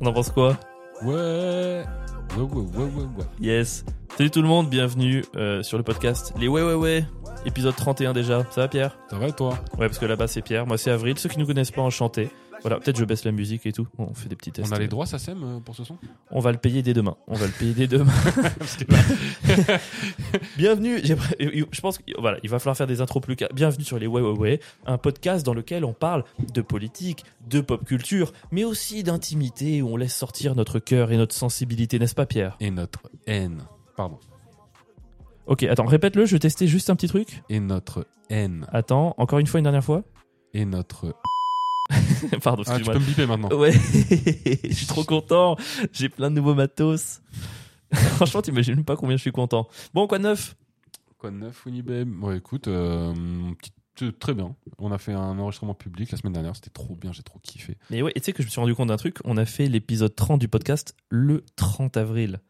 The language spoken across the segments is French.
On en pense quoi? Ouais. Ouais, ouais, ouais, ouais, ouais. Yes. Salut tout le monde, bienvenue euh, sur le podcast Les Ouais Ouais Ouais, épisode 31 déjà. Ça va Pierre? Ça va et toi? Ouais, parce que là-bas c'est Pierre, moi c'est Avril. Ceux qui nous connaissent pas, enchanté. Voilà, peut-être je baisse la musique et tout. On fait des petits tests. On a les droits, ça sème euh, pour ce son? On va le payer dès demain. On va le payer dès demain. Bienvenue. Je pense qu'il voilà, il va falloir faire des intros plus. Bienvenue sur les Ouais Ouais Ouais, un podcast dans lequel on parle de politique, de pop culture, mais aussi d'intimité où on laisse sortir notre cœur et notre sensibilité, n'est-ce pas Pierre? Et notre haine. Pardon. Ok, attends, répète-le. Je vais tester juste un petit truc. Et notre haine. Attends, encore une fois, une dernière fois. Et notre. Pardon, Ah, tu peux me biper maintenant. Ouais, je suis trop content. J'ai plein de nouveaux matos. Franchement, t'imagines pas combien je suis content. Bon, quoi de neuf? Quoi de neuf, Winnie Babe Ouais, écoute, euh, petit- euh, très bien. On a fait un enregistrement public la semaine dernière. C'était trop bien, j'ai trop kiffé. Mais ouais, et tu sais que je me suis rendu compte d'un truc. On a fait l'épisode 30 du podcast le 30 avril.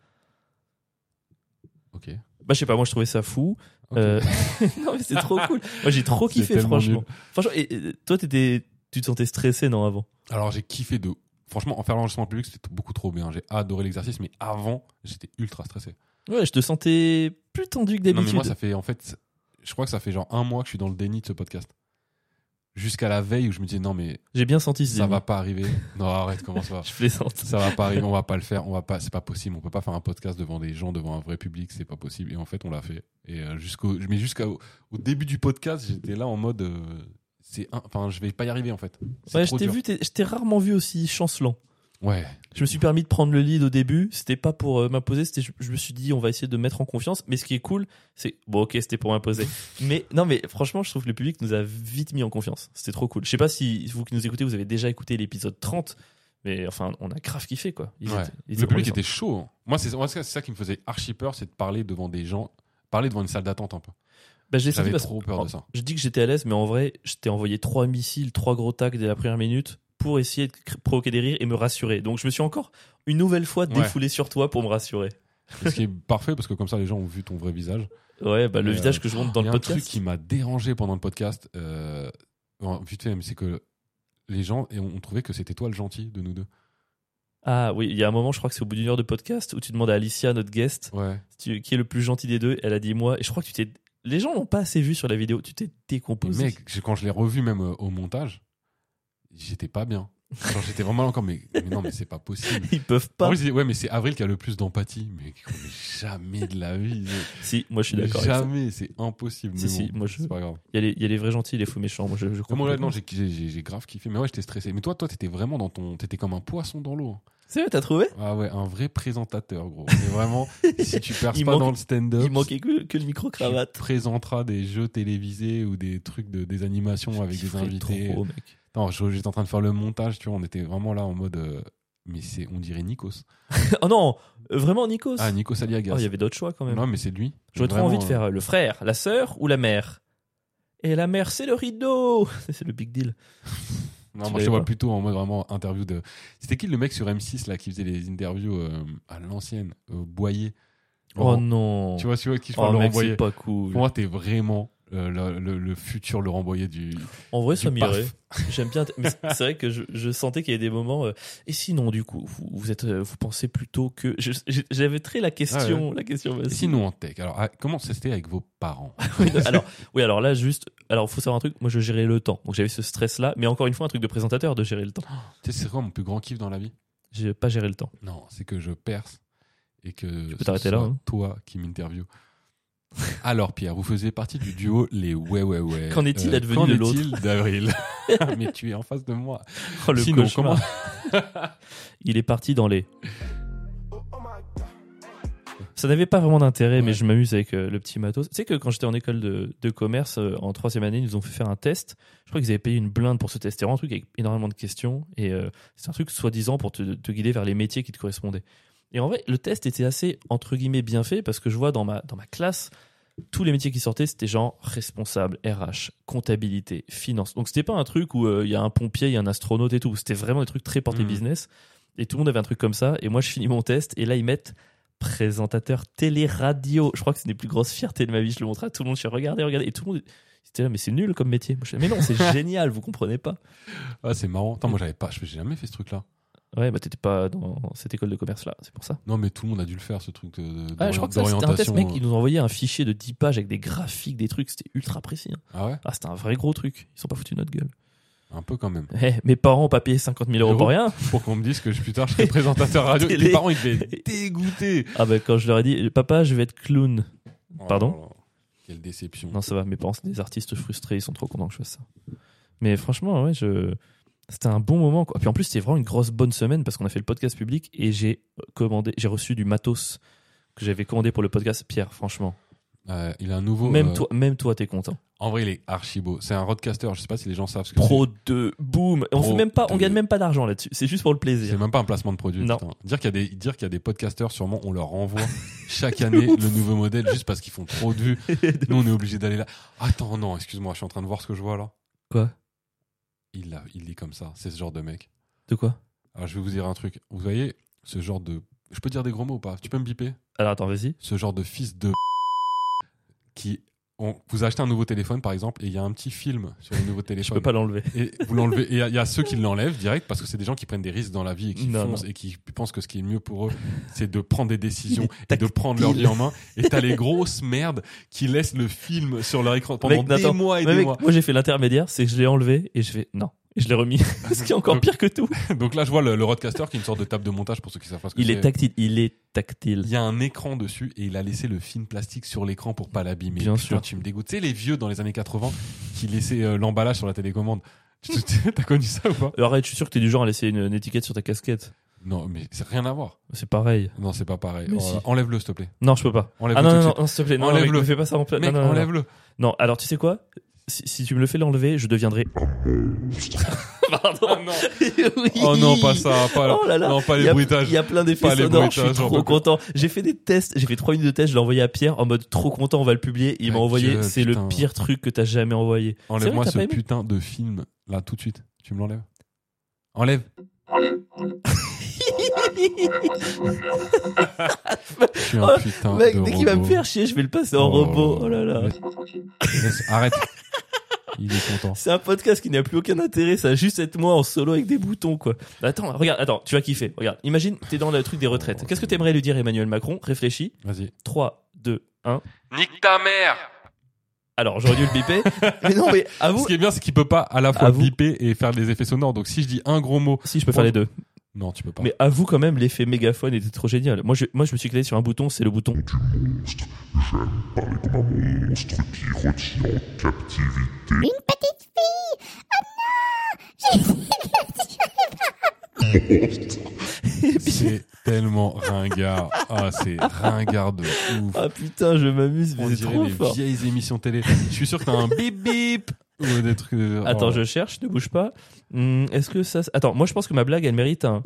Ok. Bah, je sais pas, moi je trouvais ça fou. Euh, non, mais c'est trop cool. Moi j'ai trop kiffé, franchement. nul. Franchement, et, et toi, t'étais, tu te sentais stressé, non, avant? Alors, j'ai kiffé de. Franchement, en faire l'enregistrement public, c'était beaucoup trop bien. J'ai adoré l'exercice, mais avant, j'étais ultra stressé. Ouais, je te sentais plus tendu que Non, mais d'habitude. moi, ça fait en fait, je crois que ça fait genre un mois que je suis dans le déni de ce podcast. Jusqu'à la veille où je me disais non, mais J'ai bien senti ce ça déni. va pas arriver. Non, arrête, comment ça va Je plaisante. Ça va pas arriver, on va pas le faire, on va pas, c'est pas possible. On peut pas faire un podcast devant des gens, devant un vrai public, c'est pas possible. Et en fait, on l'a fait. Et euh, jusqu'au, mais jusqu'au au début du podcast, j'étais là en mode, euh, c'est, enfin, je vais pas y arriver en fait. Ouais, je t'ai vu, je t'ai rarement vu aussi chancelant. Ouais. Je me suis permis de prendre le lead au début. C'était pas pour euh, m'imposer. C'était, je, je me suis dit, on va essayer de mettre en confiance. Mais ce qui est cool, c'est bon, ok, c'était pour m'imposer. mais non, mais franchement, je trouve que le public nous a vite mis en confiance. C'était trop cool. Je sais pas si vous qui nous écoutez, vous avez déjà écouté l'épisode 30. Mais enfin, on a grave kiffé, quoi. Ils Ouais. étaient- ils Le public était chaud. Moi, c'est, moi, c'est ça qui me faisait archi peur, c'est de parler devant des gens, parler devant une salle d'attente un peu. Bah, j'ai J'avais parce- trop peur de ça. Je dis que j'étais à l'aise, mais en vrai, je t'ai envoyé trois missiles, trois gros tacs dès la première minute pour essayer de provoquer des rires et me rassurer. Donc je me suis encore une nouvelle fois Ouais. défoulé sur toi pour me rassurer. Ce qui est parfait parce que comme ça, les gens ont vu ton vrai visage. Ouais, bah le Euh, visage que je montre dans Il y le a un podcast. truc qui m'a dérangé pendant le podcast, euh, vite fait, c'est que les gens et on trouvait que c'était toi le gentil de nous deux. Ah oui, il y a un moment, je crois que c'est au bout d'une heure de podcast, où tu demandes à Alicia, notre guest, Ouais. qui est le plus gentil des deux. Elle a dit moi, et je crois que tu t'es. Les gens l'ont pas assez vu sur la vidéo. Tu t'es décomposé. mec, quand je l'ai revu même euh, au montage, j'étais pas bien. Genre, j'étais vraiment encore, mais, mais non, mais c'est pas possible. Ils peuvent En pas. vrai, disais, ouais, mais c'est Avril qui a le plus d'empathie. Mais, mais jamais de la vie. Si, moi je suis d'accord. Jamais, c'est impossible. Si, mais si, moi, je- C'est pas grave. Il y, a les- il y a les vrais gentils, les faux méchants. Moi je, je comprends. moi, là, non, j'ai grave kiffé. Mais ouais, j'étais stressé. Mais toi, toi, t'étais vraiment dans ton. T'étais comme un poisson dans l'eau. C'est vrai, t'as trouvé Ah ouais, un vrai présentateur, gros. Mais vraiment, si tu perces pas manque- dans le stand-up, Il manquait que, que le tu micro-cravate. présenteras des jeux télévisés ou des trucs de des animations avec des invités. trop, mec. Non, j'étais en train de faire le montage, tu vois, on était vraiment là en mode. euh, mais c'est, on dirait Nikos. oh non, euh, vraiment Nikos. Ah, Nikos Aliagas. Oh, il y avait d'autres choix quand même. non, mais c'est lui. J'aurais trop envie de faire euh, le frère, la sœur ou la mère. Et la mère, c'est le rideau. c'est le big deal. Non, moi je te vois plutôt en mode vraiment interview de. C'était qui le mec sur M6 là qui faisait les interviews euh, à l'ancienne euh, Boyer? Oh Laurent- non. Tu vois, tu vois qui je oh parle Laurent Boyer. pas cool. Pour moi, t'es vraiment euh, le, le- le futur Laurent Boyer du. En vrai, ça du m'irait. paf. J'aime bien. Mais c'est vrai que je, je sentais qu'il y avait des moments. euh, et sinon, du coup, vous, vous êtes, euh, vous pensez plutôt que. J'avais très la question, la question. Et sinon en tech. Alors, ah, comment c'était avec vos parents? Oui, non, alors, oui, alors là, juste. Alors, faut savoir un truc. Moi, je gérais le temps. Donc, j'avais ce stress-là. Mais encore une fois, un truc de présentateur de gérer le temps. Tu sais, c'est quoi mon plus grand kiff dans la vie? J'ai pas géré le temps. Non, c'est que je perce et que peux ce t'arrêter là, hein. toi qui m'interview. Alors Pierre, vous faisiez partie du duo les ouais ouais ouais. Qu'en est-il advenu qu'en de l'autre est-il d'avril Mais tu es en face de moi. Oh, le Sinon, cauchemar. Il est parti dans les. Ça n'avait pas vraiment d'intérêt, mais je m'amuse avec euh, le petit matos. Tu sais que quand j'étais en école de, de commerce, euh, en troisième année, ils nous ont fait faire un test. Je crois qu'ils avaient payé une blinde pour ce test. C'était vraiment un truc avec énormément de questions. Et euh, c'est un truc soi-disant pour te, te guider vers les métiers qui te correspondaient. Et en vrai, le test était assez, entre guillemets, bien fait parce que je vois dans ma, dans ma classe, tous les métiers qui sortaient, c'était genre responsable, RH, comptabilité, finance. Donc c'était pas un truc où euh, il y a un pompier, il y a un astronaute et tout. C'était vraiment des trucs très portés Mhm. business. Et tout le monde avait un truc comme ça. Et moi, je finis mon test et là, ils mettent présentateur télé-radio. Je crois que c'est une des plus grosses fiertés de ma vie. Je le montre à tout le monde. Je suis regardez, regardez. Et tout le monde, c'était là, mais c'est nul comme métier. Mais non, c'est génial, vous comprenez pas. Ah, c'est marrant. Attends, moi j'avais pas, j'ai jamais fait ce truc-là. Ouais, bah t'étais pas dans cette école de commerce là, c'est pour ça. Non, mais tout le monde a dû le faire, ce truc de, de- Ah, je crois que c'était un test, mec, ils nous ont envoyé un fichier de 10 pages avec des graphiques, des trucs, c'était ultra précis. hein. Ah ouais? Ah, c'était un vrai gros truc. Ils sont pas foutus de notre gueule. Un peu quand même. Eh, mes parents ont pas payé 50 000 euros pour rien. Pour qu'on me dise que je, plus tard, je serai présentateur radio. Télé. Les parents, ils devaient dégoûtés. Ah bah quand je leur ai dit, papa, je vais être clown. Pardon Oh là. Quelle déception. Non, ça va, mes parents, c'est des artistes frustrés, ils sont trop contents que je fasse ça. Mais franchement, ouais, je... c'était un bon moment. Quoi. Puis en plus, c'était vraiment une grosse bonne semaine parce qu'on a fait le podcast public et j'ai commandé, j'ai reçu du matos que j'avais commandé pour le podcast. Pierre, franchement, Euh, il a un nouveau. même euh, toi, même toi, t'es content. En vrai, il est archi beau. C'est un roadcaster. Je sais pas si les gens savent ce que Pro 2, boum. Et on Pro fait même pas, on gagne même pas d'argent là-dessus. C'est juste pour le c'est. C'est plaisir. même pas un placement de produit. Non. putain. Dire qu'il y a des, dire qu'il y a des podcasters, sûrement, on leur envoie chaque année le nouveau modèle juste parce qu'ils font trop de vues. Nous, on est obligé d'aller là. Attends, non, excuse-moi, je suis en train de voir ce que je vois là. Quoi? Il, a, il lit comme ça. C'est ce genre de mec. De quoi? Alors, je vais vous dire un truc. Vous voyez, ce genre de. Je peux dire des gros mots ou pas? Tu peux me biper? Alors attends, vas-y. Ce genre de fils de. qui. On- vous achetez un nouveau téléphone, par exemple, et il y a un petit film sur le nouveau Je téléphone. peux pas l'enlever. Et vous l'enlevez. Et il y a- il y, a ceux qui l'enlèvent direct parce que c'est des gens qui prennent des risques dans la vie et qui Non, foncent non. et qui pensent que ce qui est mieux pour eux, c'est de prendre des décisions et de prendre leur vie en main. Et t'as les grosses merdes qui laissent le film sur leur écran pendant Mec, des mois et des mec, mois. moi j'ai fait l'intermédiaire, c'est que je l'ai enlevé et je fais non. Et je l'ai remis. Ce qui est encore pire que tout. Donc là, je vois le, le Rodecaster qui est une sorte de table de montage pour ceux qui savent pas ce que Il est tactile, il est tactile. Il y a un écran dessus et il a laissé le film plastique sur l'écran pour pas l'abîmer. Bien Putain, sûr. Tu me dégoûtes. Tu sais, les vieux dans les années 80 qui laissaient euh, l'emballage sur la télécommande. Tu- T'as connu ça ou pas? Arrête, je suis sûr que t'es du genre à laisser une, une étiquette sur ta casquette. Non, mais c'est rien à voir. C'est pareil. Non, c'est pas pareil. Mais Oh, si. Enlève-le, s'il te plaît. Non, je peux pas. Enlève-le Ah non, tout non, de non, suite. non, s'il te plaît. Non, Enlève-le. mec, me fais pas ça en plein. Mec, non, non, non, non. enlève-le. Non, alors tu sais quoi? Si, si tu me le fais l'enlever, je deviendrai. Pardon. Oh non. Oui. Oh non, pas ça. Pas, Oh là là. Non, pas Il y les a- bruitages. Il y a plein d'effets sonores, je suis trop content. J'ai fait des tests, j'ai fait trois minutes de tests, je l'ai envoyé à Pierre en mode trop content, on va le publier. Il m'a envoyé, c'est le pire truc que t'as jamais envoyé. Enlève-moi ce putain de film là tout de suite. Tu me l'enlèves Enlève. Je suis un Oh, putain Mec, de dès qu'il va me robot. faire chier, je vais le passer en Oh. robot. Oh là là. Laisse- arrête. Il est content. C'est un podcast qui n'a plus aucun intérêt, ça va juste être moi en solo avec des boutons, quoi. Attends, regarde, attends, tu vas kiffer. Regarde, imagine, t'es dans le truc des retraites. Qu'est-ce que t'aimerais lui dire Emmanuel Macron? Réfléchis. Vas-y. 3, 2, 1. Nique ta mère Alors, j'aurais dû le biper. mais non, mais Ce avoue, qui est bien, c'est qu'il peut pas à la fois biper et faire des effets sonores. Donc si je dis un gros mot, si je peux faire les deux. Non, tu peux pas. Mais avoue quand même, l'effet mégaphone était trop génial. Moi, je, moi, je me suis éclaté sur un bouton, c'est le bouton. parler comme un monstre qui retient en captivité. C'est tellement ringard. Ah, c'est ringard de ouf. Ah putain, je m'amuse, On mais c'est dirait trop les fort. vieilles émissions télé. Je suis sûr que t'as un bip bip ou des trucs. de- Attends, oh. je cherche, ne bouge pas. Hum, Est-ce que ça. Attends, moi, je pense que ma blague, elle mérite un.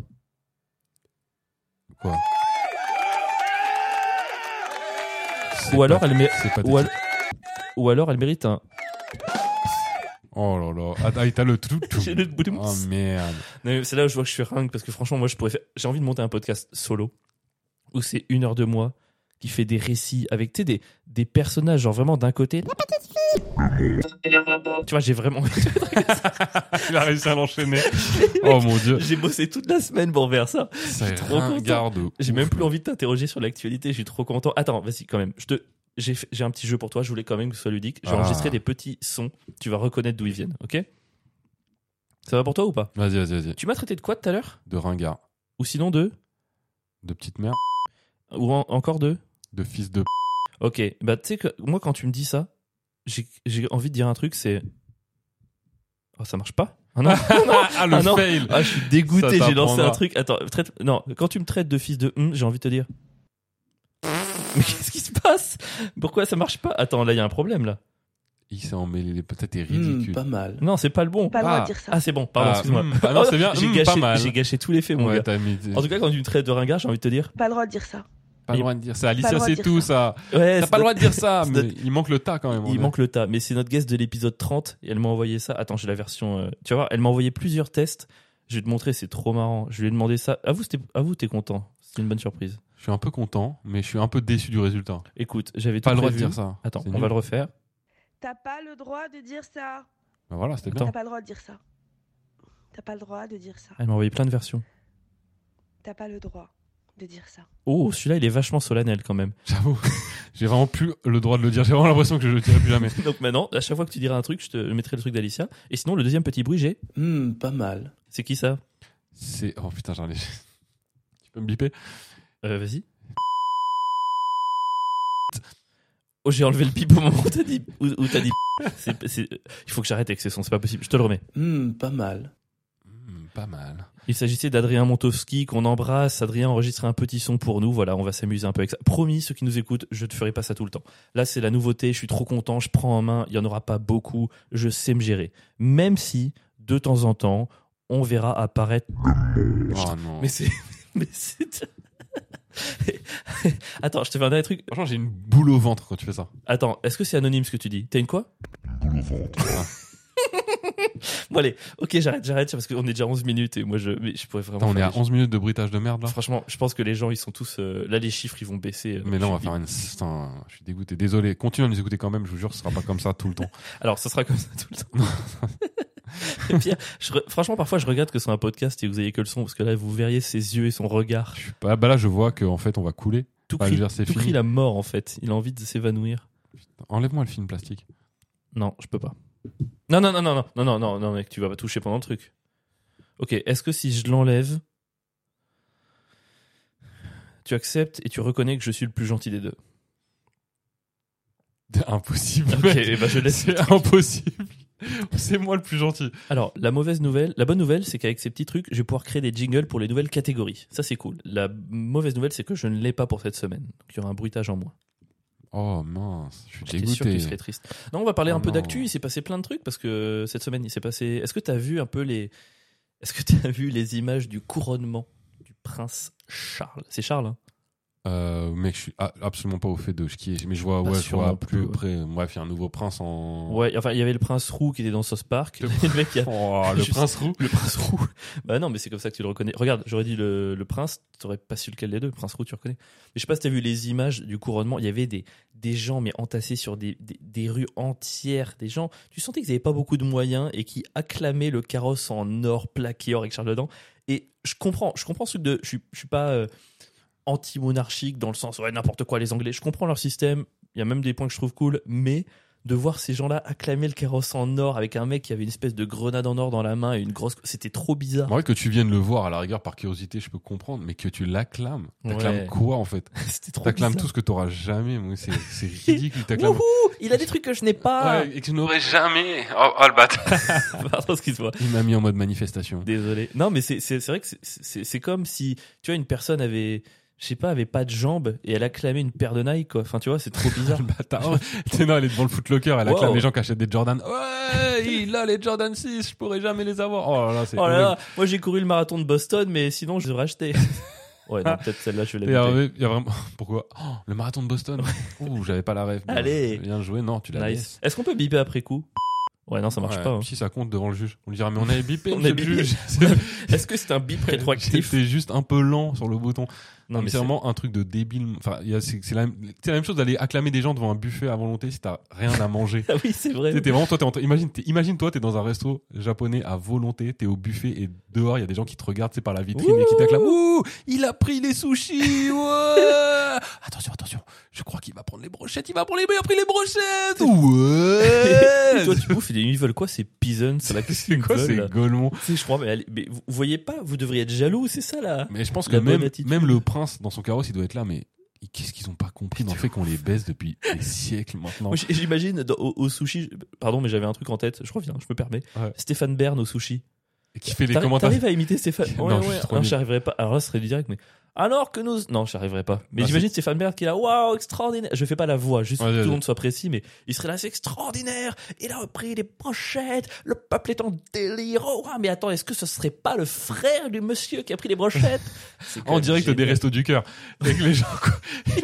Quoi? Ou alors, elle mérite. C'est pas Ou, al- ou alors, elle mérite un. Oh là là. Ah, ah, t'as le tout. tout. J'ai le bouton. Oh merde. C'est là où je vois que je suis ringue parce que franchement, moi, je pourrais faire. J'ai envie de monter un podcast solo où c'est une heure de moi qui fait des récits avec des, des personnages, genre vraiment d'un côté. Tu vois, j'ai vraiment. Il a réussi à l'enchaîner. Oh mon dieu. j'ai bossé toute la semaine pour faire ça. C'est trop content. J'ai même plus envie de t'interroger sur l'actualité, je suis trop content. Attends, vas-y, quand même. Je te. J'ai un petit jeu pour toi, je voulais quand même que ce soit ludique. J'ai Ah. enregistré des petits sons, tu vas reconnaître d'où ils viennent, ok? Ça va pour toi ou pas? Vas-y, vas-y, vas-y. Tu m'as traité de quoi tout à l'heure? De ringard. Ou sinon de? De petite merde. Ou en- encore de? De fils de. Ok, bah tu sais que moi quand tu me dis ça, j'ai j'ai envie de dire un truc, c'est. Oh, ça marche pas Ah non, ah, le Ah non. fail. ah, je suis dégoûté, j'ai lancé un truc. Attends, traite... non, quand tu me traites de fils de hum, j'ai envie de te dire. Mais qu'est-ce qui se passe? Pourquoi ça marche pas? Attends, là il y a un problème là. Il s'est emmêlé les peut-être t'es Hmm, ridicule. mal. Non, c'est pas le bon. Pas le droit Ah. de dire ça. Ah, c'est bon, pardon, Ah, excuse-moi. hum, ah non, c'est bien, J'ai hum, gâché, pas mal. j'ai gâché tous les faits, mon Ouais, gars. mis. En tout cas, quand tu me traites de ringard, j'ai envie de te dire. Pas le droit de dire ça. Pas le droit de dire ça. Alicia, le droit de c'est dire tout ça. ça. Ouais, T'as pas le droit de dire ça, mais notre- il manque le tas quand même. Il manque le tas, mais c'est notre guest de l'épisode 30 et elle m'a envoyé ça. Attends, j'ai la version. euh, Tu vas voir, elle m'a envoyé plusieurs tests. Je vais te montrer, c'est trop marrant. Je lui ai demandé ça. À vous, c'était- à vous, t'es content. C'est une bonne surprise. Je suis un peu content, mais je suis un peu déçu du résultat. Écoute, j'avais tout Pas le droit de dire ça. Attends, on nul. va le refaire. T'as pas le droit de dire ça. Bah voilà, c'était bien. T'as pas le droit de dire ça. T'as pas le droit de dire ça. Elle m'a envoyé plein de versions. T'as pas le droit de dire ça. Oh, celui-là, il est vachement solennel quand même. J'avoue, j'ai vraiment plus le droit de le dire. J'ai vraiment l'impression que je le dirai plus jamais. Donc maintenant, à chaque fois que tu diras un truc, je te mettrai le truc d'Alicia. Et sinon, le deuxième petit bruit, j'ai Hmm, pas mal. C'est qui ça C'est oh putain, j'en ai. Tu peux me biper euh, Vas-y. Oh, j'ai enlevé le pip au moment où t'as dit. Où, où t'as dit. C'est- c'est- il faut que j'arrête avec ces sons, c'est pas possible. Je te le remets. Hmm, pas mal. Pas mal. Il s'agissait d'Adrien Montowski qu'on embrasse. Adrien a enregistré un petit son pour nous. Voilà, on va s'amuser un peu avec ça. Promis, ceux qui nous écoutent, je ne ferai pas ça tout le temps. Là, c'est la nouveauté. Je suis trop content. Je prends en main. Il y en aura pas beaucoup. Je sais me gérer. Même si, de temps en temps, on verra apparaître. Oh non. Mais c'est. Mais c'est. Attends, je te fais un dernier truc. Franchement, j'ai une boule au ventre quand tu fais ça. Attends, est-ce que c'est anonyme ce que tu dis? T'as une quoi? Boule au ventre. Bon allez, ok, j'arrête, j'arrête parce qu'on est déjà 11 minutes et moi je, mais je pourrais vraiment. Attends, on est à des- 11 minutes de bruitage de merde là. Franchement, je pense que les gens ils sont tous euh, là les chiffres ils vont baisser. euh, Mais là, on va faire une. Putain, je suis dégoûté. Désolé. Continue à nous écouter quand même. Je vous jure, ce sera pas comme ça tout le temps. Alors, ça sera comme ça tout le temps. Et je franchement, parfois, je regrette que ce soit un podcast et que vous ayez que le son, parce que là, vous verriez ses yeux et son regard. Je suis pas. Bah là, je vois qu'en fait, on va couler. Tout Bah, crie, dire, tout crie la mort, en fait. Il a envie de s'évanouir. Enlève-moi le film plastique. Non, je peux pas. Non, non, non, non, non, non, non, non, non, mec, tu vas pas toucher pendant le truc. Ok, est-ce que si je l'enlève, tu acceptes et tu reconnais que je suis le plus gentil des deux? Impossible. Ok, mec. ben, je laisse. C'est impossible. C'est moi le plus gentil. Alors, la mauvaise nouvelle, la bonne nouvelle, c'est qu'avec ces petits trucs, je vais pouvoir créer des jingles pour les nouvelles catégories. Ça, c'est cool. La mauvaise nouvelle, c'est que je ne l'ai pas pour cette semaine. Donc, il y aura un bruitage en moins. Oh mince, je suis J'étais sûr dégoûté. triste. Non, on va parler Oh un peu non. d'actu. Il s'est passé plein de trucs parce que cette semaine, il s'est passé. Est-ce que tu as vu un peu les. Est-ce que tu as vu les images du couronnement du prince Charles? C'est Charles, hein Euh, mec, je suis absolument pas au fait de skier, mais je vois, Pas ouais, je vois plus ouais. près. Bref, il y a un nouveau prince en. Ouais, enfin, il y avait le prince roux qui était dans South Park. Le- le mec, il y a- Oh, le prince roux. Le prince roux. Bah non, mais c'est comme ça que tu le reconnais. Regarde, j'aurais dit le, le prince, t'aurais pas su lequel des deux. Le prince roux, tu reconnais. Mais je sais pas si t'as vu les images du couronnement. Il y avait des, des gens, mais entassés sur des, des, des rues entières. Des gens, tu sentais qu'ils avaient pas beaucoup de moyens et qui acclamaient le carrosse en or, plaqué or avec Charles dedans. Et je comprends, je comprends ce truc de. Je suis, je suis pas euh, anti-monarchique dans le sens, ouais, n'importe quoi, les Anglais. Je comprends leur système. Il y a même des points que je trouve cool, mais de voir ces gens-là acclamer le carrosse en or avec un mec qui avait une espèce de grenade en or dans la main et une grosse. C'était trop bizarre. En vrai, que tu viennes le voir à la rigueur par curiosité, je peux comprendre, mais que tu l'acclames. T'acclames Ouais. quoi en fait? C'était trop T'acclames tout ce que t'auras jamais. moi, C'est c'est ridicule. Wouhou Il a des trucs que je n'ai pas. Ouais, et que je n'aurais jamais. Oh, oh, le. Pardon, excuse-moi. Il m'a mis en mode manifestation. Désolé. Non, mais c'est vrai que c'est comme si tu vois une personne avait je sais pas avait pas de jambes et elle acclamait une paire de Nike quoi. Enfin tu vois c'est trop bizarre. Le bâtard. Ouais. Non, elle est devant le footlocker, elle Wow. acclame les gens qui achètent des Jordan. Ouais, il a les Jordan 6, je pourrais jamais les avoir. Oh là là, c'est oh là moi j'ai couru le marathon de Boston mais sinon je devrais acheter. ouais non peut-être celle-là je vais la a, noter. il y a vraiment. Pourquoi? Oh, Le marathon de Boston. Ouh, j'avais pas la rêve. Bien- Allez. Bien joué, non, tu l'as Nice. Est-ce qu'on peut biper après coup? Ouais non ça marche Ouais, pas. hein. Si ça compte devant le juge, on lui dira mais on avait bipé, On a le bipé. juge. Est-ce que c'est un bip rétroactif? C'était juste un peu lent sur le bouton. Non mais c'est vraiment un truc de débile. Enfin, il y a- c'est c'est la, même- c'est la même chose d'aller acclamer des gens devant un buffet à volonté si t'as rien à manger. c'est- Ah oui c'est vrai. T'es vraiment toi, train- imagine, t'es- imagine toi, t'es dans un resto japonais à volonté, t'es au buffet et dehors il y a des gens qui te regardent, c'est par la vitrine et qui t'acclament. Ouh, il a pris les sushis. Ouais. attention, attention. Je crois qu'il va prendre les brochettes. Il va prendre les, il a pris les brochettes. Et Ouais. toi tu bouffes ils veulent quoi c'est qu'ils quoi veulent, ces là Golemons C'est, je crois, mais, allez, mais vous voyez pas, vous devriez être jaloux, c'est ça là. Mais je pense que La même, même le prince dans son carrosse, il doit être là, mais qu'est-ce qu'ils ont pas compris dans le fait qu'on les baisse depuis des siècles maintenant j'imagine au, au sushi, pardon, mais j'avais un truc en tête, je reviens, je me permets. Ouais. Stéphane Bern au sushi. Qui fait les commentaires. T'arrives à imiter Stéphane Non, Ouais, Non, arriverais pas. Alors là, ce serait du direct, mais. Alors que nous. Non, j'y arriverais pas. Mais Ah, j'imagine Stéphane Bern qui est là, waouh, extraordinaire. Je fais pas la voix, juste Ouais, pour que tout le monde soit précis, mais il serait là, c'est extraordinaire. Il a repris les brochettes. Le peuple est en délire. Oh, mais attends, est-ce que ce serait pas le frère du monsieur qui a pris les brochettes? En direct des restos du cœur. Avec les gens, quoi.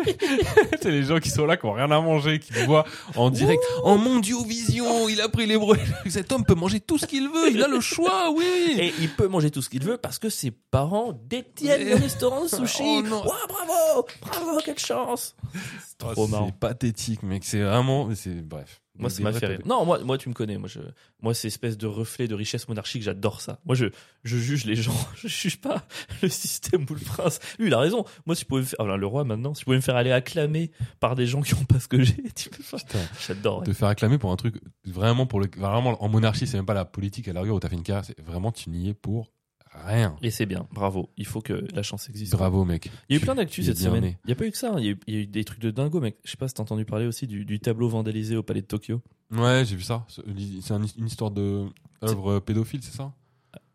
c'est les gens qui sont là, qui ont rien à manger, qui voient en direct. En mondiovision, il a pris les brochettes. Cet homme peut manger tout ce qu'il veut, il a le choix, oui. Et il peut manger tout ce qu'il veut parce que ses parents détiennent le restaurant sushi. Oh bravo, bravo, quelle chance. C'est Oh, trop marrant. C'est pathétique, mec. C'est vraiment, c'est, bref. Moi, ça m'a fait rire. Non, moi, moi, tu me connais. Moi, je, moi, c'est espèce de reflet de richesse monarchique. J'adore ça. Moi, je, je juge les gens. Je juge pas le système ou le prince. Lui, il a raison. Moi, si tu pouvais me faire, enfin, le roi maintenant, si tu pouvais me faire aller acclamer par des gens qui ont pas ce que j'ai, tu peux pas. Putain. J'adore. ouais. Te faire acclamer pour un truc vraiment pour le vraiment en monarchie, c'est même pas la politique à la rigueur où t'as fait une carrière, c'est vraiment tu n'y es pour rien. Et c'est bien. Bravo. Il faut que la chance existe. Bravo mec. Il y a eu Tu- plein d'actu cette semaine. né. Il n'y a pas eu que ça. hein. Il y, a eu, il y a eu des trucs de dingo, mec. Je sais pas si t'as entendu parler aussi du, du tableau vandalisé au palais de Tokyo. Ouais, j'ai vu ça. C'est c'est un- une histoire de œuvre pédophile, c'est ça?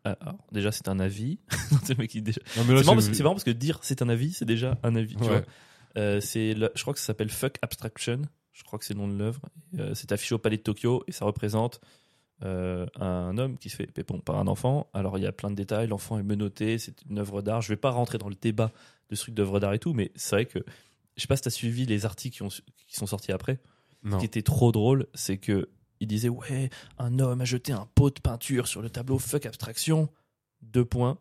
Ah, alors, déjà, c'est un avis. c'est marrant, marrant parce que dire c'est un avis, c'est déjà un avis. Tu Ouais. vois. Euh, le- je crois que ça s'appelle Fuck Abstraction. Je crois que c'est le nom de l'œuvre. Euh, c'est affiché au palais de Tokyo et ça représente euh, un homme qui se fait bon, par un enfant. Alors il y a plein de détails. L'enfant est menotté. C'est une œuvre d'art. Je vais pas rentrer dans le débat de ce truc d'œuvre d'art et tout, mais c'est vrai que je sais pas si t'as suivi les articles qui, ont, qui sont sortis après. Non. Ce qui était trop drôle, c'est que il disait ouais, un homme a jeté un pot de peinture sur le tableau fuck abstraction. Deux points.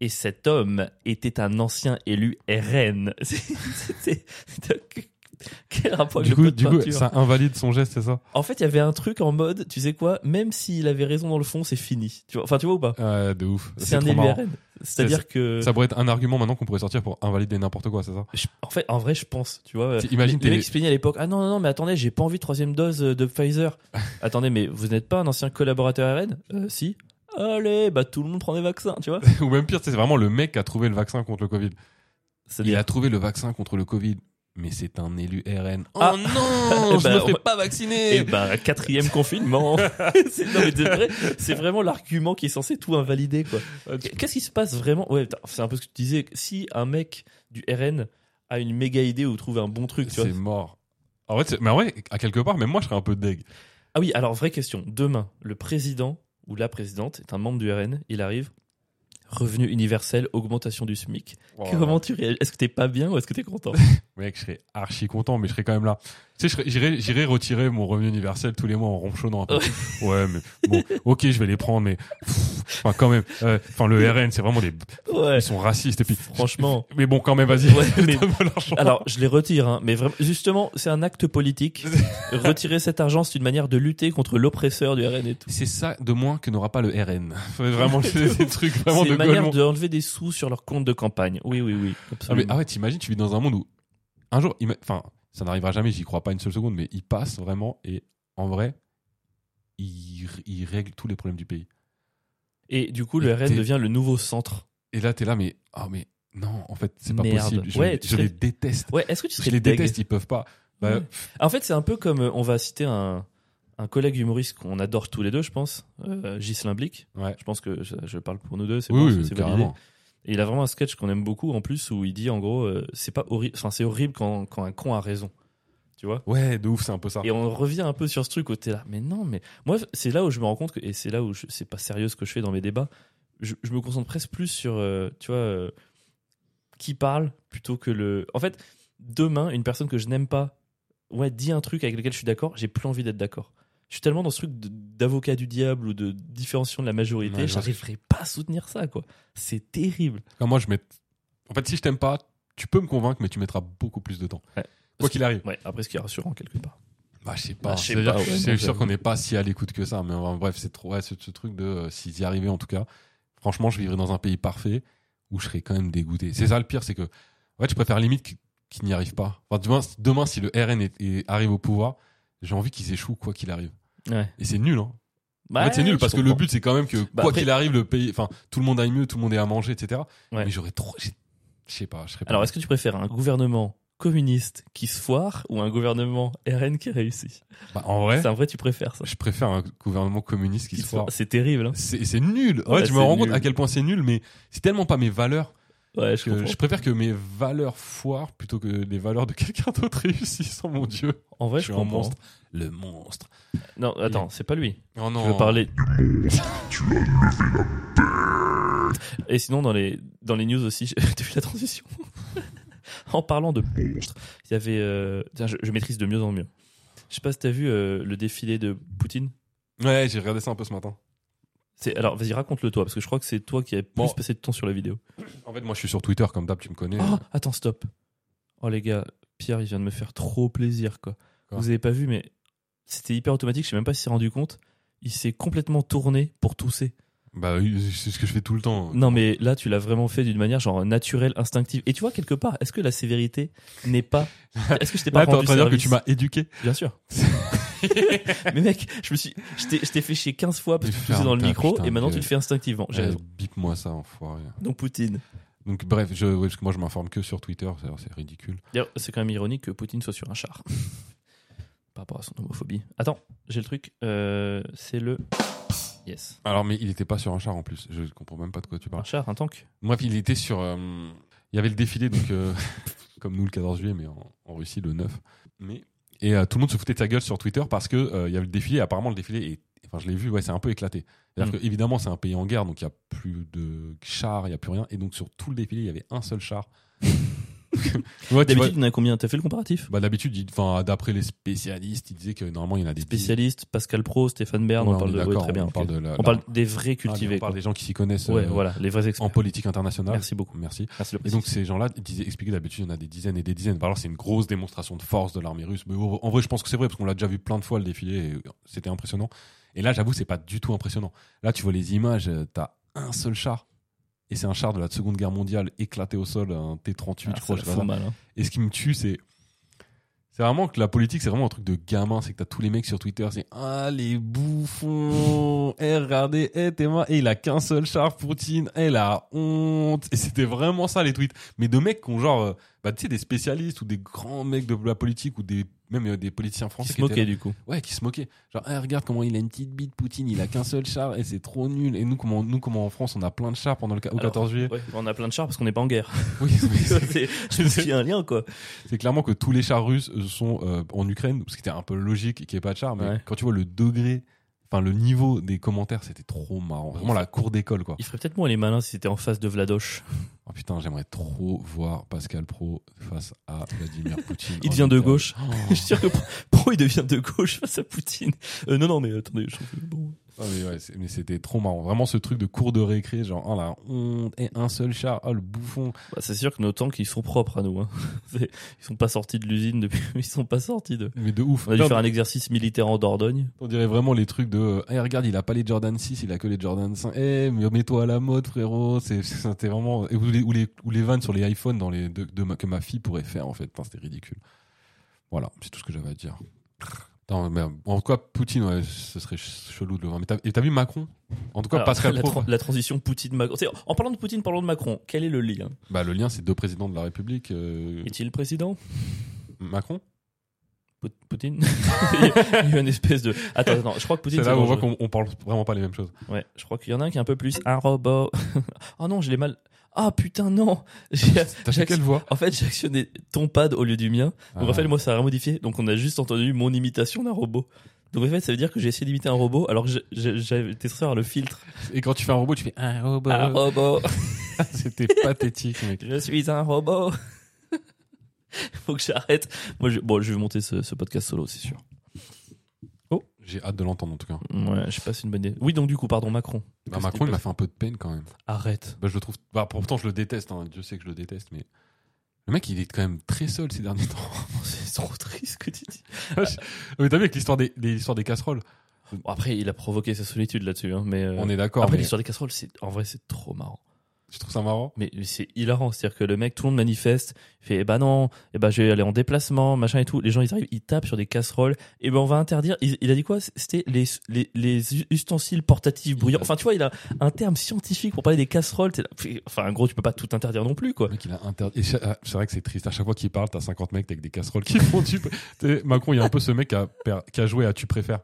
Et cet homme était un ancien élu RN. C'était- quel rapport avec Du le coup, pot de du coup, ça invalide son geste, c'est ça En fait, il y avait un truc en mode, tu sais quoi, même s'il avait raison dans le fond, c'est fini. Tu vois, enfin, tu vois ou pas Ouais, de ouf. C'est un trop élu marrant. RN. C'est-à-dire que, Ça pourrait être un argument maintenant qu'on pourrait sortir pour invalider n'importe quoi, c'est ça je- en fait, en vrai, je pense, tu vois. Imagine les, mecs se plaignaient à l'époque. Ah non, non, non, mais attendez, j'ai pas envie de troisième dose euh, de Pfizer. attendez, mais vous n'êtes pas un ancien collaborateur RN Euh, Si. Allez, bah tout le monde prend des vaccins, tu vois. Ou même pire, c'est vraiment le mec qui a trouvé le vaccin contre le Covid. Il a trouvé le vaccin contre le Covid, mais c'est un élu RN. Oh Ah. non, Eh je ben, me fais pas vacciner. eh ben, quatrième confinement. c'est, vrai, c'est vraiment l'argument qui est censé tout invalider, quoi. Qu'est-ce qui se passe vraiment? Ouais, c'est un peu ce que tu disais. Si un mec du RN a une méga idée ou trouve un bon truc, tu vois. c'est mort. En fait, c'est- mais en vrai, à quelque part, même moi, je serais un peu deg. Ah oui, alors vraie question. Demain, le président ou la présidente est un membre du RN. Il arrive. Revenu universel, augmentation du SMIC. Comment tu réagis Est-ce que t'es pas bien ou est-ce que t'es content? Mec, je serais archi content, mais je serais quand même là. Tu sais, j'irais, j'irais retirer mon revenu universel tous les mois en ronchonnant un peu. Ouais, mais bon, ok, je vais les prendre, mais enfin quand même. euh, Enfin, le RN, c'est vraiment des, Ouais. ils sont racistes et puis. Franchement. Mais bon, quand même, vas-y. Ouais, mais-. Alors, je les retire, hein, mais vraiment, justement, c'est un acte politique. Retirer cet argent, c'est une manière de lutter contre l'oppresseur du RN et tout. c'est ça de moins que n'aura pas le RN. Vraiment, c'est des trucs vraiment C'est de une manière d'enlever des sous sur leur compte de campagne. Oui, oui, oui. Ah, mais, ah ouais, t'imagines, tu vis dans un monde où un jour, enfin, ça n'arrivera jamais, j'y crois pas une seule seconde, mais il passe vraiment et en vrai, il, il règle tous les problèmes du pays. Et du coup, le Et RN devient le nouveau centre. Et là, t'es là, mais ah mais non, en fait, c'est pas possible. Je, Ouais, je serais- les déteste. Ouais, est-ce que tu Je les déteste, ils peuvent pas. Bah, Ouais. En fait, c'est un peu comme euh, on va citer un, un collègue humoriste qu'on adore tous les deux, je pense, euh, Ghislain Blic. Ouais. Je pense que je, je parle pour nous deux, c'est Oui, bon, oui, c'est validé. Et il a vraiment un sketch qu'on aime beaucoup en plus où il dit en gros, euh, c'est pas horrible, enfin c'est horrible quand, quand un con a raison, tu vois? Ouais, de ouf, c'est un peu ça. Et on revient un peu sur ce truc où t'es là, mais non, mais moi c'est là où je me rends compte que et c'est là où je- c'est pas sérieux ce que je fais dans mes débats. Je, je me concentre presque plus sur, euh, tu vois, euh, qui parle plutôt que le. En fait, demain, une personne que je n'aime pas, ouais, dit un truc avec lequel je suis d'accord, j'ai plus envie d'être d'accord. Je suis tellement dans ce truc d'avocat du diable ou de différenciation de la majorité, Ouais, je j'arriverai pas à soutenir ça, quoi. C'est terrible. Quand moi, je mets. En fait, si je t'aime pas, tu peux me convaincre, mais tu mettras beaucoup plus de temps. Ouais. Quoi qu'il arrive. Ouais, après ce qui est rassurant quelque part. Bah, je sais pas. Bah, je sais pas, que ouais, c'est non, sûr qu'on n'est pas si à l'écoute que ça. Mais bref, c'est trop. Ouais, ce, ce truc de euh, s'ils y arrivaient en tout cas. Franchement, je vivrais dans un pays parfait où je serais quand même dégoûté. C'est ça le pire, c'est que. En fait, je préfère limite qu'ils qu'ils n'y arrivent pas. Enfin, demain, demain, si le RN est- est- arrive au pouvoir, j'ai envie qu'ils échouent quoi qu'il arrive. Ouais. Et c'est nul, hein. Bah, en fait, c'est nul parce que le but, c'est quand même que Bah, quoi après- qu'il arrive, le pays, enfin, tout le monde aille mieux, tout le monde ait à manger, etc. Ouais. Mais j'aurais trop, je sais pas, je serais pas. Alors, est-ce que tu préfères un gouvernement communiste qui se foire ou un gouvernement RN qui réussit? Bah, en vrai, C'est un vrai, tu préfères ça? je préfère un gouvernement communiste qui Qui se foire. foire. C'est terrible. Hein C'est nul. Ouais, Ouais, je me rends compte à quel point c'est nul, mais c'est tellement pas mes valeurs ouais, je que comprends. je préfère que mes valeurs foirent plutôt que les valeurs de quelqu'un d'autre réussissent. Oh mon dieu. En vrai, je je, suis un monstre. Le monstre. Non, attends, c'est pas lui. Oh non. Je veux parler. Et sinon, dans les, dans les news aussi, t'as vu la transition? En parlant de monstres, il y avait. euh, tiens, je, je maîtrise de mieux en mieux. Je sais pas si t'as vu euh, le défilé de Poutine. Ouais, j'ai regardé ça un peu ce matin. C'est alors, vas-y, raconte-le toi, parce que je crois que c'est toi qui as plus Bon. passé de temps sur la vidéo. En fait, moi, je suis sur Twitter, comme d'hab, tu me connais. Oh, attends, stop. Oh les gars, Pierre, il vient de me faire trop plaisir, quoi. Quoi Vous avez pas vu, mais c'était hyper automatique, je sais même pas s'il s'est rendu compte. Il s'est complètement tourné pour tousser. Bah oui, c'est ce que je fais tout le temps. Non, mais là, tu l'as vraiment fait d'une manière genre naturelle, instinctive. Et tu vois, quelque part, est-ce que la sévérité n'est pas. Est-ce que je t'ai pas Là, t'es en rendu train de dire que tu m'as éduqué. Bien sûr. mais mec, je me suis, je t'ai, fait chier 15 fois parce que tu faisais dans le micro putain et maintenant tu le fais instinctivement. J'ai Eh. Bip-moi ça, enfoiré. Donc Poutine. Donc bref, je, ouais, parce que moi je m'informe que sur Twitter, c'est ridicule. D'ailleurs, c'est quand même ironique que Poutine soit sur un char. Par rapport à son homophobie. Attends, j'ai le truc. Euh, c'est le. Yes. Alors, mais il était pas sur un char en plus. Je comprends même pas de quoi tu Un parles. char, un tank. Bref, il était sur. euh, il y avait le défilé, donc euh, comme nous le 14 juillet, mais en, en Russie le 9. Mais et euh, tout le monde se foutait de sa gueule sur Twitter parce que euh, il y avait le défilé. Et apparemment, le défilé est. Enfin, je l'ai vu, ouais, c'est un peu éclaté. C'est-à-dire Mm. que évidemment, c'est un pays en guerre, donc il y a plus de chars, il y a plus rien. Et donc sur tout le défilé, il y avait un seul char. Ouais, D'habitude, il y en a combien? T'as fait le comparatif? Bah, d'habitude, enfin, d'après les spécialistes, ils disaient que normalement, il y en a des Spécialiste, Pascal Pro, Stéphane Bern, Ouais, on parle de. ouais, très bien. On parle, de la- On la- parle des vrais Ah, cultivés. on parle quoi. des gens qui s'y connaissent Ouais, euh, voilà, les vrais experts. en politique internationale. Merci beaucoup. Merci. Merci Et donc ces gens-là disaient, expliquaient d'habitude, il y en a des dizaines et des dizaines. Bah, Alors c'est une grosse démonstration de force de l'armée russe. Mais en vrai, je pense que c'est vrai parce qu'on l'a déjà vu plein de fois le défilé c'était impressionnant. Et là, j'avoue, c'est pas du tout impressionnant. Là, tu vois les images, euh, t'as un seul char. Et c'est un char de la Seconde Guerre mondiale éclaté au sol, un T-38, Ah, je crois. je sais mal. hein. Et ce qui me tue, c'est. C'est vraiment que la politique, c'est vraiment un truc de gamin. C'est que t'as tous les mecs sur Twitter, c'est Ah, les bouffons Eh, regardez, eh, t'es moi. Eh, il a qu'un seul char, Poutine. Eh, la honte Et c'était vraiment ça, les tweets. Mais de mecs qui ont genre. Bah, tu sais, des spécialistes ou des grands mecs de la politique ou des même euh, des politiciens français se qui moquait là. du coup. Ouais, qui se moquaient. Genre, Eh, regarde comment il a une petite bite, Poutine. Il a qu'un seul char et c'est trop nul. Et nous, comment, nous, comment en France, on a plein de chars pendant le au Alors, 14 juillet. Ouais, on a plein de chars parce qu'on n'est pas en guerre. Oui, c'est- qu'il y a un lien quoi. C'est clairement que tous les chars russes sont euh, en Ukraine, ce qui était un peu logique qu'il n'y ait pas de chars, mais Ouais. quand tu vois le degré, enfin le niveau des commentaires, c'était trop marrant. Vraiment la cour d'école, quoi. Il ferait peut-être moins les malins si c'était en face de Vladoche. Oh putain, j'aimerais trop voir Pascal Pro face à Vladimir Poutine. Il en devient de gauche. Oh. Je suis sûr que Pro, Pro, il devient de gauche face à Poutine. Euh, non, non, mais attendez, je trouve que bon. Ah, mais ouais, c'est- mais c'était trop marrant. Vraiment ce truc de cours de récré, genre, oh la honte, et un seul char, oh le bouffon. Bah, c'est sûr que nos tanks, ils sont propres à nous. Hein. Ils sont pas sortis de l'usine depuis. Ils sont pas sortis de. Mais de ouf. On a dû Non, faire un exercice militaire en Dordogne. On dirait vraiment les trucs de Eh, regarde il a pas les Jordan 6 il a que les Jordan 5 eh mais mets-toi à la mode frérot c'était vraiment ou les, ou les ou les vannes sur les iPhones dans les de, que ma fille pourrait faire en fait c'était ridicule voilà c'est tout ce que j'avais à dire non, mais, en tout cas Poutine ouais, ce serait ch- chelou de le voir mais t'as et t'as vu Macron? En tout cas Alors, Pascal la, Pro tra- la transition Poutine-Macron. En parlant de Poutine, parlons de Macron. Quel est le lien? Bah le lien c'est deux présidents de la République euh, Est-il président? Macron? Pout- Poutine? Il y a il y a une espèce de. Attends, attends. Je crois que Poutine. c'est là où on voit dangereux. qu'on on parle vraiment pas les mêmes choses Ouais, je crois qu'il y en a un qui est un peu plus un robot. oh non, je l'ai mal. Ah putain, non t'as quelle voix En fait, j'ai actionné ton pad au lieu du mien. Donc Ah. en fait, moi, ça a rien modifié. Donc on a juste entendu mon imitation d'un robot. Donc en fait, ça veut dire que j'ai essayé d'imiter un robot alors que j'étais censé avoir le filtre. et quand tu fais un robot tu fais un robot Un robot c'était pathétique mec Je suis un robot Faut que j'arrête. Moi, je... Bon, je vais monter ce, ce podcast solo, c'est sûr. J'ai hâte de l'entendre en tout cas Ouais, je sais pas, c'est une bonne idée. Oui, donc du coup, pardon, Macron. Bah, Macron, il m'a fait un peu de peine quand même. Arrête. Bah, je le trouve. Bah, pourtant, je le déteste. Hein. Dieu sait que je le déteste, mais le mec, il est quand même très seul ces derniers temps. C'est trop triste ce que tu dis. mais t'as vu avec l'histoire des, des- l'histoire des casseroles Bon, après, il a provoqué sa solitude là-dessus, hein, mais. euh, On est d'accord. Après, mais l'histoire des casseroles, c'est en vrai, c'est trop marrant. Je trouve ça marrant? Mais c'est hilarant, c'est-à-dire que le mec, tout le monde manifeste, il fait, eh ben non, eh ben je vais aller en déplacement, machin et tout. Les gens, ils arrivent, ils tapent sur des casseroles, et ben on va interdire. Il, il a dit quoi? C'était les, les, les ustensiles portatifs bruyants. Enfin, tu vois, il a un terme scientifique pour parler des casseroles. Enfin, en gros, tu peux pas tout interdire non plus, quoi. Le mec, il a interdit. et cha- ah, C'est vrai que c'est triste. À chaque fois qu'il parle, t'as 50 mecs avec des casseroles qui font tu. Tu sais, Macron, il y a un peu ce mec qui a, per- qui a joué à Tu préfères.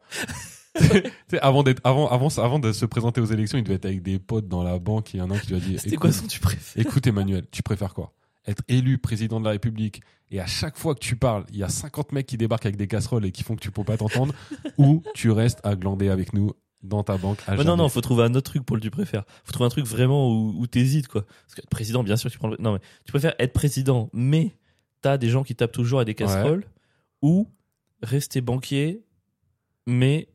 Avant d'être, avant, avant, avant de se présenter aux élections, il devait être avec des potes dans la banque et il y en a un qui lui a dit. C'était quoi son tu préfères? Écoute Emmanuel, tu préfères quoi? Être élu président de la République et à chaque fois que tu parles, il y a 50 mecs qui débarquent avec des casseroles et qui font que tu peux pas t'entendre ou tu restes à glander avec nous dans ta banque à non, non, faut trouver un autre truc pour le tu préfères. Faut trouver un truc vraiment où, où t'hésites, quoi. Parce que être président, bien sûr, tu prends le... Non, mais tu préfères être président, mais t'as des gens qui tapent toujours à des casseroles, ou rester banquier, mais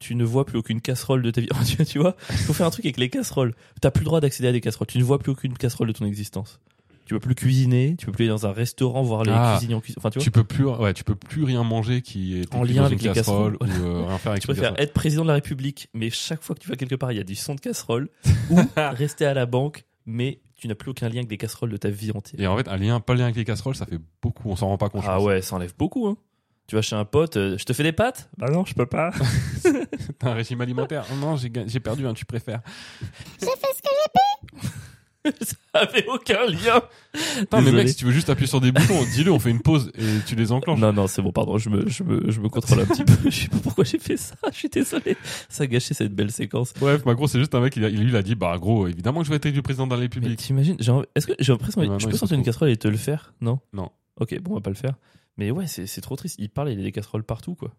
tu ne vois plus aucune casserole de ta vie. tu, tu vois, faut faire un truc avec les casseroles. T'as plus le droit d'accéder à des casseroles. Tu ne vois plus aucune casserole de ton existence. tu peux plus cuisiner, tu peux plus aller dans un restaurant voir les Ah. cuisiniers en cuisine. Enfin, tu vois, Tu peux plus, ouais, tu peux plus rien manger qui est En lien avec les casserole casseroles. ou euh, rien faire avec tu préfères casserole. être président de la République, mais chaque fois que tu vas quelque part, il y a du son de casserole, ou rester à la banque, mais tu n'as plus aucun lien avec des casseroles de ta vie entière. Et en fait, un lien, pas lien avec les casseroles, ça fait beaucoup. On s'en rend pas compte. Ah ouais, ça enlève beaucoup. Hein. Tu vas chez un pote, euh, je te fais des pâtes? Bah non, je peux pas. T'as un régime alimentaire. Oh non, j'ai j'ai perdu un, tu préfères. ça avait aucun lien. Non, mais mec, si tu veux juste appuyer sur des boutons, dis-le, on fait une pause et tu les enclenches. Non, non, c'est bon, pardon, je me, je me, je me contrôle un petit peu. Je sais pas pourquoi j'ai fait ça, je suis désolé. Ça a gâché cette belle séquence. Bref, Macron, c'est juste un mec, il, lui, il a dit, bah, gros, évidemment que je vais être élu président de la République. t'imagines, j'ai envie- est-ce que j'ai l'impression, je peux sortir une casserole et te le faire? Non? Non. Ok, bon, on va pas le faire. Mais ouais, c'est trop triste. Il parle, il a des casseroles partout, quoi.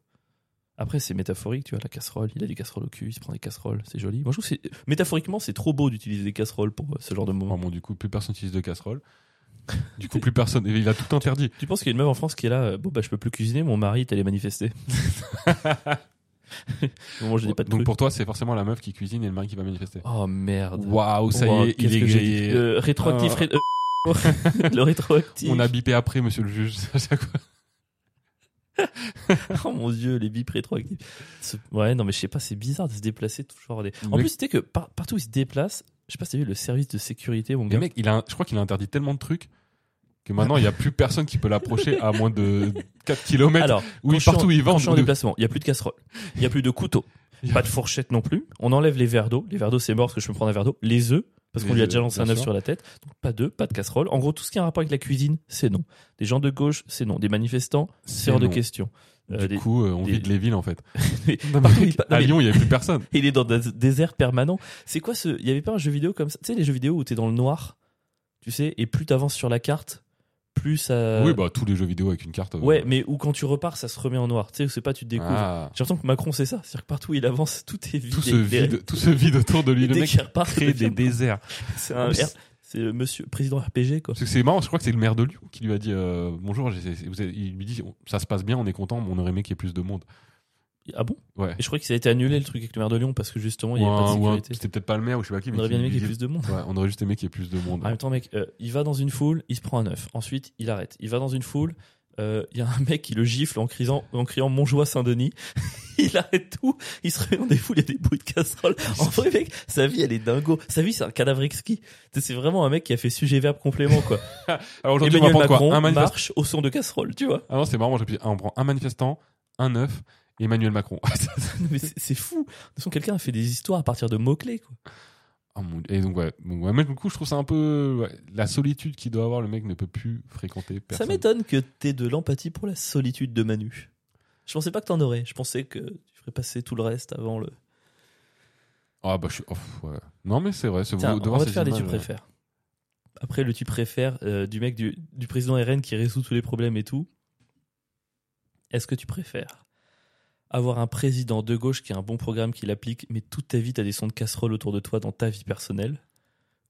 Après, c'est métaphorique, tu vois, la casserole. Il a des casseroles au cul, il se prend des casseroles, c'est joli. Moi, je trouve que métaphoriquement, c'est trop beau d'utiliser des casseroles pour euh, ce genre de Oh, moment. bon, du coup, plus personne n'utilise de casserole. Du coup, plus personne. Il a tout interdit. Tu penses qu'il y a une meuf en France qui est là, euh, bon, bah, je peux plus cuisiner, mon mari est allé manifester. Moi, je dis pas de Donc pour toi, c'est forcément la meuf qui cuisine et le mari qui va manifester. Oh merde. Waouh, ça Wow, y est, il est. Euh, rétroactif. Ah. ré- euh, le rétroactif. On a bipé après, monsieur le juge. Oh mon dieu, les bips rétroactifs. Ouais, non, mais je sais pas, c'est bizarre de se déplacer toujours. Des... En plus, c'était que par- partout où il se déplace, je sais pas si t'as vu le service de sécurité, mon Mais gars. mec, il a, je crois qu'il a interdit tellement de trucs que maintenant, il n'y a plus personne qui peut l'approcher à moins de 4 km. Alors, oui, partout où il va, en déplacement, il y a plus de casserole, il y a plus de couteau, a- pas de fourchette non plus. On enlève les verres d'eau. Les verres d'eau, c'est mort parce que je peux me prendre un verre d'eau. Les œufs, parce qu'on lui a déjà lancé un œuf sur la tête. Donc pas d'œufs, pas de casserole. En gros, tout ce qui a un rapport avec la cuisine, c'est non. Des gens de gauche, c'est non. Des manifestants, c'est hors de question. Euh, Du des- coup, euh, on des- vide les villes en fait. Non, à Lyon, il n'y avait plus personne. Il est dans un désert permanent. C'est quoi ce. Il y avait pas un jeu vidéo comme ça? Tu sais, les jeux vidéo où t'es dans le noir, tu sais, et plus t'avances sur la carte, plus ça. Oui, bah tous les jeux vidéo avec une carte. euh, Ouais, mais où quand tu repars, ça se remet en noir. Tu sais, c'est pas, tu te découvres. ah, J'ai l'impression que Macron, c'est ça. C'est-à-dire que partout où il avance, tout est vide. tout, se vide, tout se vide autour de lui. Le dès mec repart, crée des déserts. C'est un C'est le monsieur président RPG, quoi. C'est marrant, je crois que c'est le maire de Lyon qui lui a dit euh, bonjour. j'ai- vous avez- il lui dit ça se passe bien, on est content, mais on aurait aimé qu'il y ait plus de monde. Ah bon? Ouais. Et je crois que ça a été annulé le truc avec le maire de Lyon parce que justement, il n'y avait pas un- de un- sécurité. C'était peut-être pas le maire ou je sais pas qui. On aurait bien aimé qu'il y ait plus de monde. Ouais, on aurait juste aimé qu'il y ait plus de monde. En même temps, mec, euh, il va dans une foule, il se prend un œuf. Ensuite, il arrête. Il va dans une foule, euh, il y a un mec qui le gifle en criant, en criant Montjoie Saint-Denis. il arrête tout, il se réveille dans des foules, il y a des bruits de casserole. En vrai, mec, sa vie, elle est dingo. Sa vie, c'est un cadavre exquis. C'est vraiment un mec qui a fait sujet-verbe complément, quoi. Alors aujourd'hui, on va prendre quoi? Macron Un manifestant. marche au son de casserole, tu vois. Ah non, c'est marrant. ah, on prend un manifestant, un œuf Emmanuel Macron. C'est fou. De toute façon, quelqu'un a fait des histoires à partir de mots-clés, quoi. Oh mon. Et donc ouais, donc, ouais, mais du coup, je trouve ça un peu ouais, la solitude qu'il doit avoir. Le mec ne peut plus fréquenter Ça personne. m'étonne que t'aies de l'empathie pour la solitude de Manu. Je pensais pas que t'en aurais. Je pensais que tu ferais passer tout le reste avant le. Ah bah je suis. oh, ouais. Non mais c'est vrai. C'est vous on va te faire des tu préfères. Après le tu préfères euh, du mec du, du président RN qui résout tous les problèmes et tout. Est-ce que tu préfères avoir un président de gauche qui a un bon programme qu'il applique, mais toute ta vie t'as des sons de casserole autour de toi dans ta vie personnelle,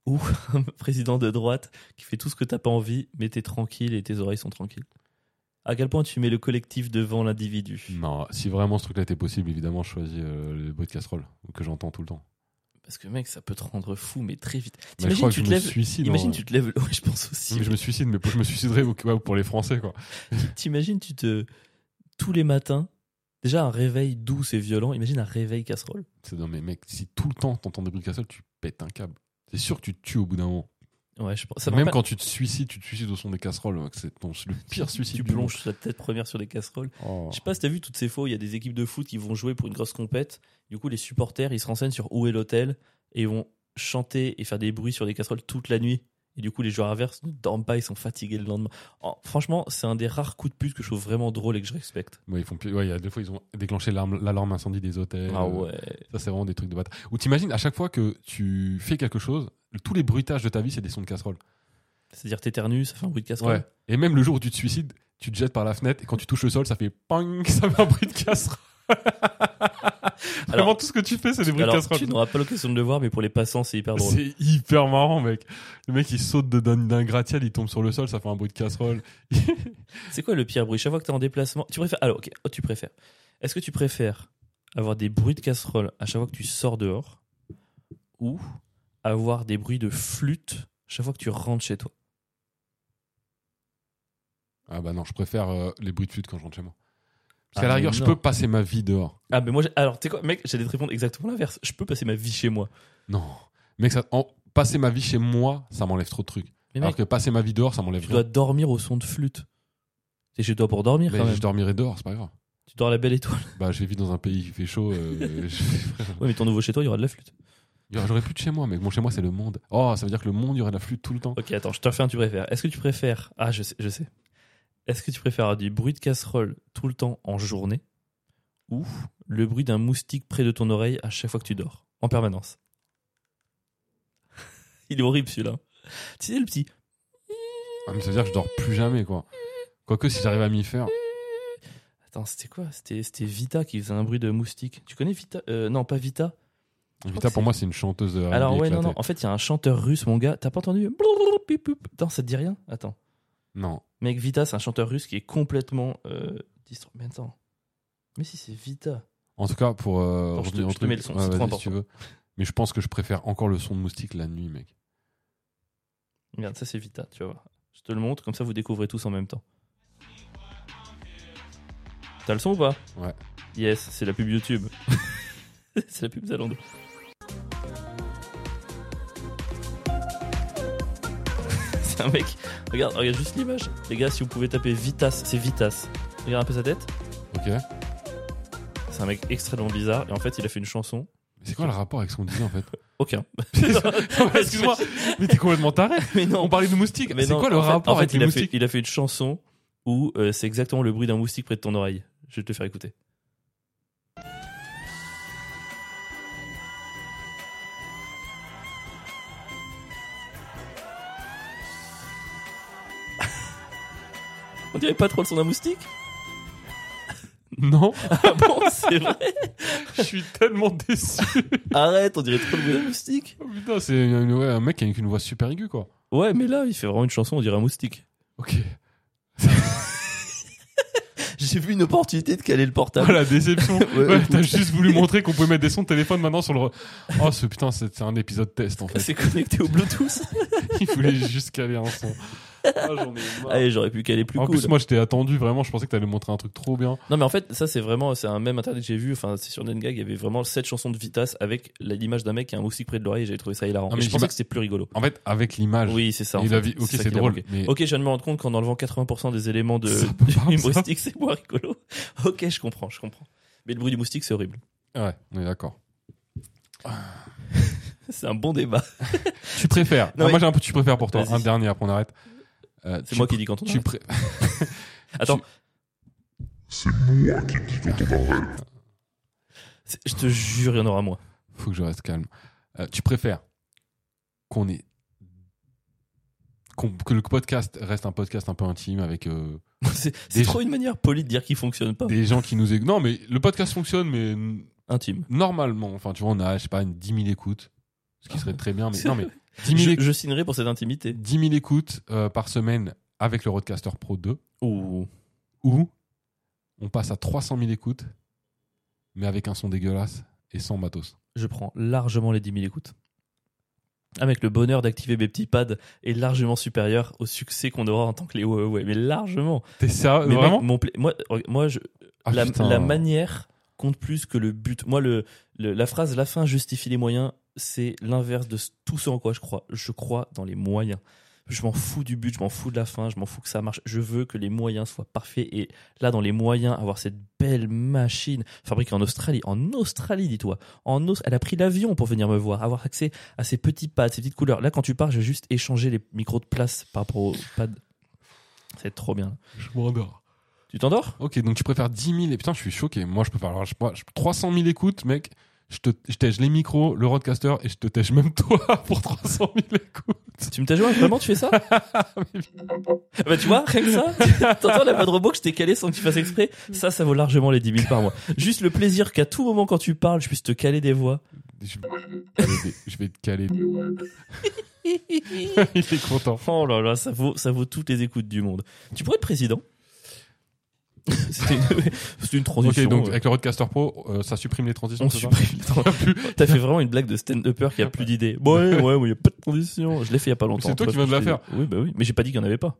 ou un président de droite qui fait tout ce que t'as pas envie, mais t'es tranquille et tes oreilles sont tranquilles. À quel point tu mets le collectif devant l'individu? Non, si vraiment ce truc-là était possible, évidemment, je choisis euh, le bruit de casserole que j'entends tout le temps. Parce que mec, ça peut te rendre fou, mais très vite. Mais je crois que tu je te me lèves. suicide. Imagine en- tu te lèves. Ouais, je pense aussi. Mais je me suicide, mais je me suiciderais ouais, pour les Français quoi. T'imagines, tu te. Tous les matins, déjà un réveil doux et violent, imagine un réveil casserole. C'est non mais mec, si tout le temps t'entends des bruits de casserole, tu pètes un câble. C'est sûr que tu te tues au bout d'un moment. Ouais, je pense. Ça me Même rappelle- quand tu te suicides, tu te suicides au son des casseroles. C'est ton- c'est le pire suicide. tu du monde. plonges la tête première sur des casseroles. Oh. Je sais pas si t'as vu toutes ces fois, où il y a des équipes de foot qui vont jouer pour une grosse compète. Du coup, les supporters, ils se renseignent sur où est l'hôtel et ils vont chanter et faire des bruits sur des casseroles toute la nuit. Et du coup, les joueurs adverses ne dorment pas, ils sont fatigués le lendemain. Oh, franchement, c'est un des rares coups de pute que je trouve vraiment drôle et que je respecte. Ouais, ils font plus- ouais, il y a deux fois ils ont déclenché l'alarme incendie des hôtels. Ah ouais. Ça c'est vraiment des trucs de bâtard. Ou t'imagines à chaque fois que tu fais quelque chose, tous les bruitages de ta vie c'est des sons de casserole. C'est-à-dire t'éternues, ça fait un bruit de casserole. Ouais. Et même le jour où tu te suicides, tu te jettes par la fenêtre et quand tu touches le sol, ça fait pang, ça fait un bruit de casserole. Vraiment tout ce que tu fais c'est des bruits de casserole. tu n'auras pas l'occasion de le voir, mais pour les passants, c'est hyper drôle. C'est hyper marrant, mec. Le mec, il saute de- d'un gratte-ciel, il tombe sur le sol, ça fait un bruit de casserole. C'est quoi le pire bruit? Chaque fois que tu es en déplacement, tu préfères. Alors, ok, oh, tu préfères. Est-ce que tu préfères avoir des bruits de casserole à chaque fois que tu sors dehors ou avoir des bruits de flûte chaque fois que tu rentres chez toi? Ah bah non, je préfère euh, les bruits de flûte quand je rentre chez moi. Parce Ah, qu'à la mais rigueur, je peux passer ma vie dehors. Ah, mais moi, j'ai- alors, tu sais quoi, mec, j'allais te répondre exactement l'inverse. Je peux passer ma vie chez moi. Non. Mec, ça, en- passer ma vie chez moi, ça m'enlève trop de trucs. Mais Alors mec, que passer ma vie dehors, ça m'enlève tu rien. dois dormir au son de flûte. T'es chez toi pour dormir Mais quand même. je dormirai dehors, c'est pas grave. Tu dors à la belle étoile. Bah, je vis dans un pays qui fait chaud. euh, je- Ouais, mais ton nouveau chez toi, il y aura de la flûte. J'aurais plus de chez moi, mec. Mon chez moi, c'est le monde. Oh, ça veut dire que le monde, il y aurait de la flûte tout le temps. Ok, attends, je te refais un tu préfères. Est-ce que tu préfères? Ah, je sais, je sais. Est-ce que tu préfères du bruit de casserole tout le temps en journée ou le bruit d'un moustique près de ton oreille à chaque fois que tu dors, en permanence? Il est horrible celui-là. Tu sais, le petit. Ah, mais ça veut dire que je dors plus jamais, quoi. Quoique, si j'arrive à m'y faire. Attends, c'était quoi? C'était Vita qui faisait un bruit de moustique. Tu connais Vita? Euh, Non, pas Vita. Vita, pour moi, c'est une chanteuse. de Alors, ouais, non, éclatée. non. En fait, il y a un chanteur russe, mon gars. T'as pas entendu? Non, ça te dit rien? Attends. Non. Mec, Vita, c'est un chanteur russe qui est complètement euh, distro- Mais attends. Mais si, c'est Vita. En tout cas, pour euh, je te- je mets le son, ouais, c'est trop important. si tu veux. Mais je pense que je préfère encore le son de moustique la nuit, mec. Regarde, ça c'est Vita, tu vas voir. Je te le montre, comme ça vous découvrez tous en même temps. T'as le son ou pas? Ouais. Yes, c'est la pub YouTube. c'est la pub Zalando. Un mec. Regarde, regarde juste l'image. Les gars, si vous pouvez taper Vitas, c'est Vitas. Regarde un peu sa tête. Ok. Mais C'est un mec extrêmement bizarre. Et en fait, il a fait une chanson. c'est quoi le rapport avec ce qu'on disait en fait Aucun. Excuse-moi, mais t'es complètement taré. Mais non. On parlait de moustiques. Mais C'est quoi le en fait- rapport en fait, avec il les a fait, il a fait une chanson où euh, c'est exactement le bruit d'un moustique près de ton oreille. Je vais te le faire écouter. On dirait pas trop le son d'un moustique Non, Ah bon, c'est vrai je suis tellement déçu. Arrête, on dirait trop le bruit d'un moustique Oh, putain, c'est une- ouais, un mec qui a une voix super aiguë, quoi. Ouais, mais là, il fait vraiment une chanson, on dirait un moustique. Ok. J'ai vu une opportunité de caler le portable. Oh la déception. Ouais, Ouais, écoute. t'as juste voulu montrer qu'on pouvait mettre des sons de téléphone maintenant sur le. re- Oh, ce putain, c'est c'est un épisode test en fait. C'est connecté au Bluetooth. Il voulait juste caler un son. Ah, j'en ai marre. Allez, j'aurais pu caler plus en cool. plus, moi, je t'ai attendu vraiment. Je pensais que t'allais montrer un truc trop bien. Non mais en fait ça c'est vraiment c'est un même internet que j'ai vu enfin c'est sur Nengag il y avait vraiment cette chanson de Vitas avec la- l'image d'un mec qui a un moustique près de l'oreille et j'avais trouvé ça hilarant. Ah, mais je pensais que c'était plus rigolo. En fait, avec l'image. Oui c'est ça. en et la fait. vie- Ok, ça c'est qui l'a drôle. Mais Ok je viens de me rendre compte qu'en enlevant 80% des éléments de pas grave, humoristique c'est moins rigolo. Ok je comprends je comprends. Mais le bruit du moustique c'est horrible. ouais, on est d'accord. C'est un bon débat. Tu préfères. Non, Ah, mais- Moi, j'ai un peu tu préfères pour toi. Vas-y. Un dernier, après on arrête. Euh, C'est moi qui dis quand on Tu arrête. Attends C'est moi qui dis quand on arrête. je te jure il y en aura moins. Faut que je reste calme. Euh, tu préfères qu'on ait que le podcast reste un podcast un peu intime avec euh, C'est trop une manière polie de dire qu'il fonctionne pas. des gens qui nous écoutent. Non, mais le podcast fonctionne, mais Intime. normalement. Enfin, tu vois, on a, je sais pas, une 10 000 écoutes, ce qui serait très bien. Mais non, mais 10 000, Je, je signerai pour cette intimité. 10 000 écoutes euh, par semaine avec le Roadcaster Pro 2, Ouh. ou on passe à 300 000 écoutes, mais avec un son dégueulasse et sans matos. je prends largement les 10 000 écoutes. Mec, le bonheur d'activer mes petits pads est largement supérieur au succès qu'on aura en tant que les ouais, ouais, mais largement. T'es sérieux Mais Vraiment mon moi, moi je, Ah, la, manière compte plus que le but. Moi, le, le- la phrase la fin justifie les moyens, c'est l'inverse de tout ce en quoi je crois. Je crois dans les moyens. Je m'en fous du but, je m'en fous de la fin, je m'en fous que ça marche. Je veux que les moyens soient parfaits. Et là, dans les moyens, avoir cette belle machine fabriquée en Australie, en Australie, dis-toi, en Aus- elle a pris l'avion pour venir me voir, avoir accès à ces petits pads, ces petites couleurs. Là, quand tu pars, je vais juste échanger les micros de place par rapport aux pads. C'est trop bien. Je m'endors. Tu t'endors? Ok, donc tu préfères 10 000 et putain, je suis choqué. Moi, je préfère alors, je, moi, je- 300 000 écoutes, mec. Je te, je tèche les micros, le roadcaster et je te tèche même toi pour 300 000 écoutes. Tu me t'as joué Vraiment, tu fais ça Bah tu vois, rien que ça, t'entends la voix de robot que je t'ai calé sans que tu fasses exprès Ça, ça vaut largement les 10 000 par mois. Juste le plaisir qu'à tout moment quand tu parles, je puisse te caler des voix. Je, je vais te caler. Il est content. Oh là là, ça vaut, ça vaut toutes les écoutes du monde. Tu pourrais être président C'était une, une Ok, transition. donc euh, avec le roadcaster pro, euh, ça supprime les transitions. on supprime les tran- T'as fait vraiment une blague de stand-upper qui a plus d'idées. Bon, ouais, ouais, il y a pas de transition. Je l'ai fait il y a pas longtemps. C'est toi qui viens de la faire. Oui, bah oui. Mais j'ai pas dit qu'il y en avait pas.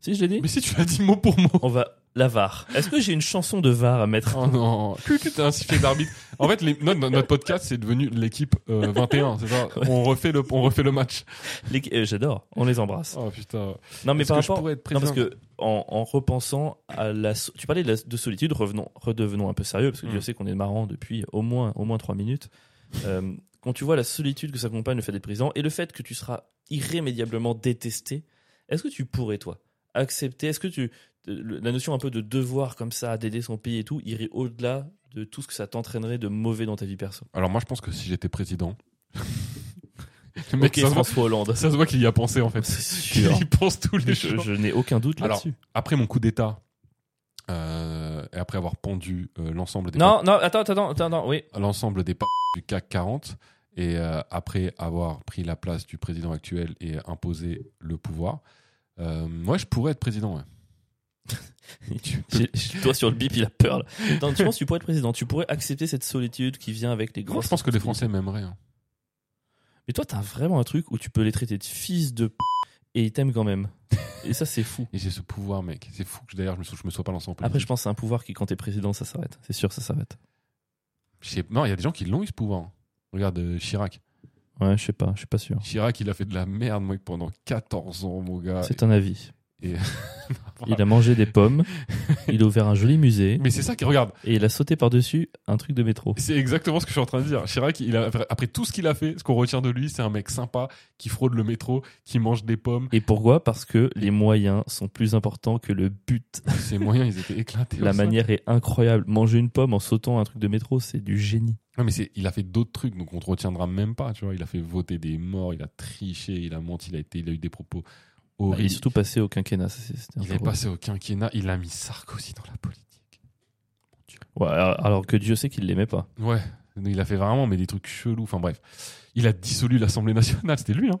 Si, je l'ai dit Mais si tu l'as dit mot pour mot. On va. La VAR. Est-ce que j'ai une chanson de VAR à mettre Oh non, tu t'es un sifflet d'arbitre. En fait, les- notre, notre podcast, c'est devenu l'équipe euh, 21, c'est ça? On, refait le, on refait le match. Les- euh, J'adore. On les embrasse. Oh putain. Non, mais Est-ce par que je rapport. pourrais être Non, parce que en, en repensant à la. so- Tu parlais de, la- de solitude, revenons, redevenons un peu sérieux, parce que Mm. Dieu sait qu'on est marrant depuis au moins, au moins trois minutes. Euh, quand tu vois la solitude que s'accompagne le fait d'être président et le fait que tu seras irrémédiablement détesté, est-ce que tu pourrais, toi, accepter Est-ce que tu. La notion un peu de devoir comme ça, d'aider son pays et tout, irait au-delà de tout ce que ça t'entraînerait de mauvais dans ta vie perso? Alors moi, je pense que si j'étais président, le mec, Ok, ça, se voit, François Hollande. ça se voit qu'il y a pensé en fait. Il pense tous les Je, jours. je n'ai aucun doute là-dessus. Après mon coup d'état, euh, et après avoir pendu euh, l'ensemble des Non, non, attends, attends, attends, attends, oui. l'ensemble des du CAC 40 et euh, après avoir pris la place du président actuel et imposé le pouvoir, moi je pourrais être président. Ouais. Peux- Toi sur le bip, il a peur. Là. Attends, tu penses que tu pourrais être président? Tu pourrais accepter cette solitude qui vient avec les grands. Moi, je pense que les Français m'aimeraient. hein. Mais toi, t'as vraiment un truc où tu peux les traiter de fils de p et ils t'aiment quand même. Et ça, c'est fou. Et j'ai ce pouvoir, mec. C'est fou que d'ailleurs je me, sou- je me sois pas lancé en politique. Après, je pense que c'est un pouvoir qui, quand t'es président, ça s'arrête. C'est sûr, ça s'arrête. Non, il y a des gens qui l'ont eu ce pouvoir. Regarde euh, Chirac. Ouais, je sais pas, je suis pas sûr. Chirac, il a fait de la merde, mec, pendant 14 ans, mon gars. C'est un avis. Et- Il a mangé des pommes, il a ouvert un joli musée Mais c'est ça qui regarde. et il a sauté par-dessus un truc de métro. C'est exactement ce que je suis en train de dire. Chirac, il a, après tout ce qu'il a fait, ce qu'on retient de lui, c'est un mec sympa qui fraude le métro, qui mange des pommes. Et pourquoi? Parce que les moyens sont plus importants que le but. Ses moyens, ils étaient éclatés. La manière est incroyable. Manger une pomme en sautant un truc de métro, c'est du génie. Ouais, mais c'est, il a fait d'autres trucs, donc on te retiendra même pas, tu vois. Il a fait voter des morts, il a triché, il a menti, il a été, il a eu des propos Il est horribles. surtout passé au quinquennat. ça, un il est passé au quinquennat, il a mis Sarkozy dans la politique. Ouais, alors que Dieu sait qu'il l'aimait pas. Ouais, il a fait vraiment mais des trucs chelous. Enfin bref, il a dissolu l'Assemblée nationale. C'était lui, hein.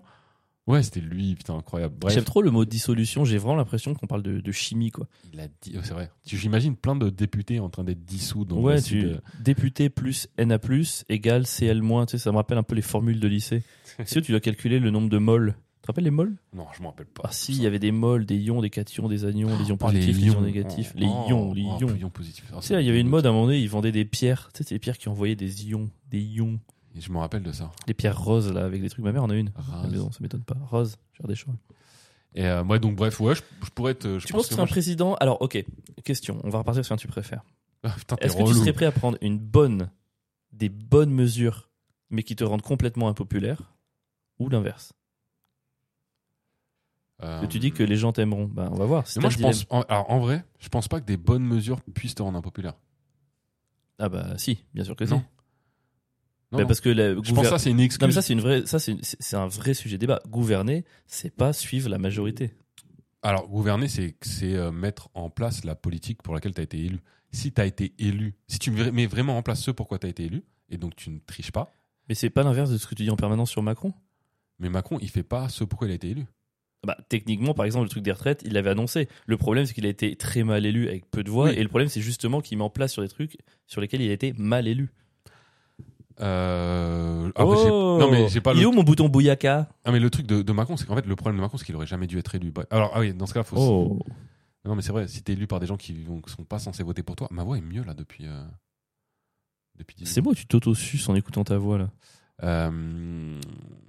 Ouais, c'était lui, putain, incroyable. Bref, J'aime trop le mot dissolution. J'ai vraiment l'impression qu'on parle de, de chimie, quoi. il a dit, oh, c'est vrai. J'imagine plein de députés en train d'être dissous dans ouais, tu, de- député plus NA plus égale CL moins. Tu sais, ça me rappelle un peu les formules de lycée. si tu dois calculer le nombre de moles? Tu te rappelles les moles? Non, je m'en rappelle pas. Ah si, il y avait des moles, des ions, des cations, des anions, des ions Oh, positifs, des ions ions. négatifs, les Oh, ions, les oh, ions. ions positifs. Oh, Tu sais, il y avait une mode à un moment donné, ils vendaient des pierres. Tu sais, c'est les pierres qui envoyaient des ions, des ions. Et Je me rappelle de ça. Les pierres roses, là, avec des trucs. Ma mère en a une. Rase. maison, ça m'étonne pas. Rose, genre des choses. Et euh, moi, donc, bref, ouais, je, je pourrais être. Je Tu pense penses que que un président? Alors, ok, question. On va repartir sur un tu préfères. Ah, Est-ce que tu serais prêt à prendre une bonne, des bonnes mesures, mais qui te rendent complètement impopulaire, ou l'inverse? Euh, tu dis que les gens t'aimeront. Ben, on va voir. Si moi, je pense. en- alors, en vrai, je pense pas que des bonnes mesures puissent te rendre impopulaire. Ah bah si, bien sûr que Non. si. Non, Bah, non. parce que la Je pense que ça, c'est une Non, mais excuse. ça c'est une vraie, ça c'est c'est- c'est un vrai sujet de débat. Gouverner, c'est pas suivre la majorité. Alors, gouverner, c'est c'est, euh, mettre en place la politique pour laquelle tu as été élu. Si tu as été élu, si tu mets vraiment en place ce pourquoi tu as été élu, et donc tu ne triches pas, Mais c'est pas l'inverse de ce que tu dis en permanence sur Macron. mais Macron, il fait pas ce pourquoi il a été élu. Bah, techniquement, par exemple, le truc des retraites, il l'avait annoncé. Le problème, c'est qu'il a été très mal élu avec peu de voix. Oui. Et le problème, c'est justement qu'il met en place sur des trucs sur lesquels il a été mal élu. Euh... j'ai- non, mais j'ai pas Oh Il est le... où mon bouton Bouyaka Ah, mais le truc de, de Macron, c'est qu'en fait, le problème de Macron, c'est qu'il aurait jamais dû être élu. Bref. Alors, ah oui, dans ce cas, faut. Oh. Non, mais c'est vrai, si t'es élu par des gens qui ne sont pas censés voter pour toi, ma voix est mieux là depuis. euh, depuis 10 C'est moi, tu t'auto-suces en écoutant ta voix là. Euh,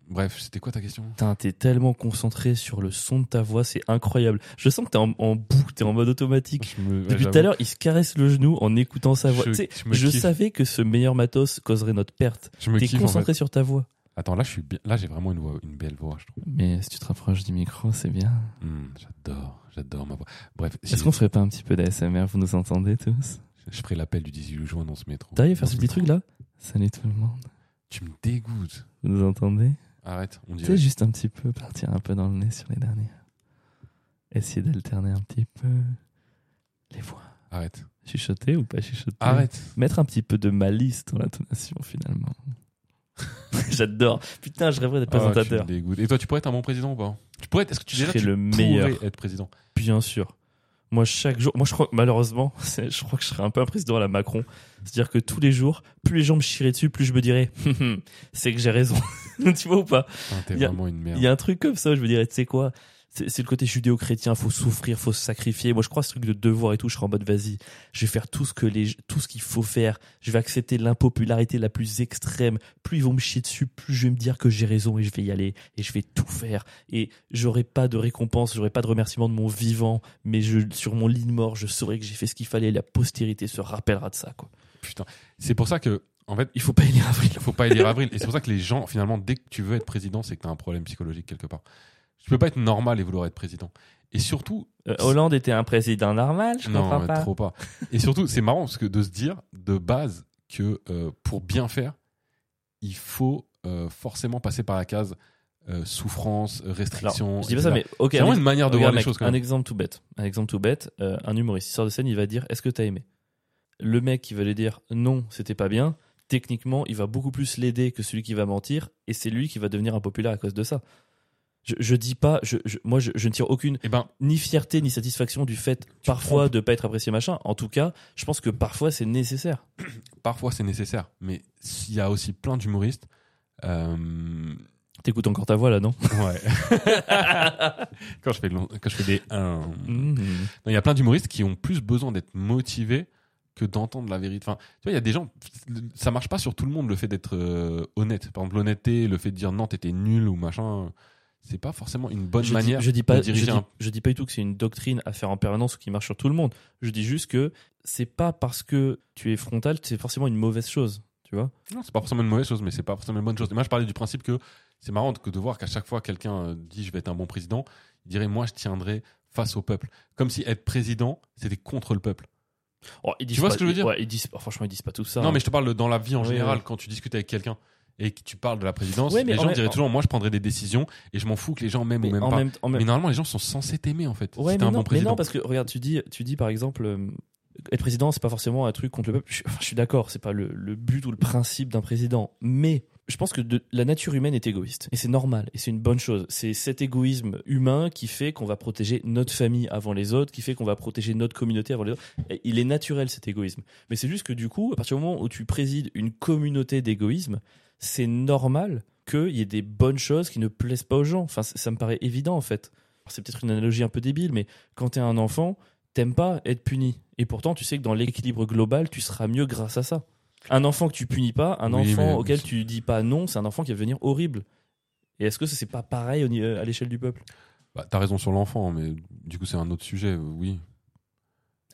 Bref, c'était quoi ta question? Putain, t'es tellement concentré sur le son de ta voix, c'est incroyable. Je sens que t'es en, en boucle, t'es en mode automatique. Me- Depuis tout à l'heure, il se caresse le genou en écoutant sa voix. Je- Tu sais, je me je kiffe. savais que ce meilleur matos causerait notre perte. Je me T'es kiffe en concentré fait. sur ta voix. Attends, là, je suis bien. Là, j'ai vraiment une voix, une belle voix, je trouve. Mais si tu te rapproches du micro, c'est bien. Hmm, j'adore, j'adore ma voix. Bref, si- Est-ce qu'on ferait pas un petit peu d'ASMR Vous nous entendez tous? Je ferai l'appel du 18 juin dans ce métro. T'arrives à faire ce petit truc là? Salut tout le monde. Tu me dégoûtes. Vous nous entendez Arrête, on Tu sais, dirait. juste un petit peu, partir un peu dans le nez sur les dernières. Essayer d'alterner un petit peu les voix. Arrête. Chuchoter ou pas chuchoter Arrête. Mettre un petit peu de malice dans l'intonation finalement. J'adore. Putain, je rêverais d'être Ah, tu présentateur. Et toi, tu pourrais être un bon président ou pas? Tu pourrais être. Est-ce que tu Je déjà serais tu le meilleur. être président? Bien sûr. Moi, chaque jour, moi, je crois que malheureusement, je crois que je serais un peu un président à la Macron. C'est-à-dire que tous les jours, plus les gens me chieraient dessus, plus je me dirais, c'est que j'ai raison. tu vois ou pas? Putain, T'es Il y a- vraiment une merde. Il y a un truc comme ça, je me dirais, tu sais quoi? C'est le côté judéo-chrétien, faut souffrir, faut se sacrifier. Moi, je crois ce truc de devoir et tout, je serais en mode vas-y, je vais faire tout ce que les, tout ce qu'il faut faire. Je vais accepter l'impopularité la plus extrême. Plus ils vont me chier dessus, plus je vais me dire que j'ai raison et je vais y aller et je vais tout faire. Et j'aurai pas de récompense, j'aurai pas de remerciement de mon vivant, mais je, sur mon lit de mort, je saurai que j'ai fait ce qu'il fallait. La postérité se rappellera de ça, quoi. Putain. C'est pour ça que, en fait, Il faut pas élire avril. il faut pas élire Avril. Et c'est pour ça que les gens, finalement, dès que tu veux être président, c'est que tu as un problème psychologique quelque part. Tu peux pas être normal et vouloir être président. Et surtout, Euh, Hollande était un président normal, je comprends non, pas. trop pas. Et surtout, c'est marrant parce que de se dire de base que euh, pour bien faire, il faut euh, forcément passer par la case souffrance, Alors, restriction. je dis pas ça, mais ok. c'est vraiment une manière de voir les mec, choses quand Un exemple tout bête. Un exemple tout bête. un humoriste il sort de scène, il va dire Est-ce que t'as aimé? Le mec qui va lui dire Non, c'était pas bien. Techniquement, il va beaucoup plus l'aider que celui qui va mentir, et c'est lui qui va devenir impopulaire à cause de ça. Je, je dis pas, je, je- moi je, je ne tire aucune Eh ben, ni fierté ni satisfaction du fait parfois de pas être apprécié machin. En tout cas, je pense que parfois c'est nécessaire. parfois c'est nécessaire, mais il y a aussi plein d'humoristes. euh, T'écoutes encore ta voix là, non? Ouais. quand je fais long- quand je fais des euh. Non, il y a plein d'humoristes qui ont plus besoin d'être motivés que d'entendre la vérité. Enfin, tu vois, il y a des gens, ça marche pas sur tout le monde le fait d'être euh, honnête. Par exemple, l'honnêteté, le fait de dire non, t'étais nul ou machin, c'est pas forcément une bonne je manière dis, je dis pas, de diriger je dis, un- je dis pas du tout que c'est une doctrine à faire en permanence ou qui marche sur tout le monde. Je dis juste que c'est pas parce que tu es frontal que c'est forcément une mauvaise chose. Tu vois Non, c'est pas forcément une mauvaise chose, mais c'est pas forcément une bonne chose. Et moi, je parlais du principe que c'est marrant que de voir qu'à chaque fois quelqu'un euh, dit je vais être un bon président, il dirait moi je tiendrai face au peuple. Comme si être président, c'était contre le peuple. Oh, ils disent vois pas- ce que je veux dire? ouais, ils disent, Franchement, ils disent pas tout ça. Non, hein. mais je te parle dans la vie en général, quand tu discutes avec quelqu'un et que tu parles de la présidence, Ouais, mais les en gens même- diraient toujours moi je prendrai des décisions et je m'en fous que les gens m'aiment Mais ou même en pas. même, Mais normalement, les gens sont censés t'aimer en fait. Ouais, si mais un non, bon mais président. non, parce que regarde, tu dis, tu dis par exemple, euh, être président, c'est pas forcément un truc contre le peuple. Je, enfin, je suis d'accord, c'est pas le, le but ou le principe d'un président. Mais je pense que de- la nature humaine est égoïste. Et c'est normal. Et c'est une bonne chose. C'est cet égoïsme humain qui fait qu'on va protéger notre famille avant les autres, qui fait qu'on va protéger notre communauté avant les autres. Et il est naturel cet égoïsme. Mais c'est juste que du coup, à partir du moment où tu présides une communauté d'égoïsme, c'est normal qu'il y ait des bonnes choses qui ne plaisent pas aux gens. Enfin, ça me paraît évident en fait. C'est peut-être une analogie un peu débile, mais quand t'es un enfant, t'aimes pas être puni. Et pourtant, tu sais que dans l'équilibre global, tu seras mieux grâce à ça. Un enfant que tu punis pas, un Oui, enfant mais- auquel tu dis pas non, c'est un enfant qui va devenir horrible. Et est-ce que c'est pas pareil ni- à l'échelle du peuple? Bah, T'as raison sur l'enfant, mais du coup c'est un autre sujet, euh, oui.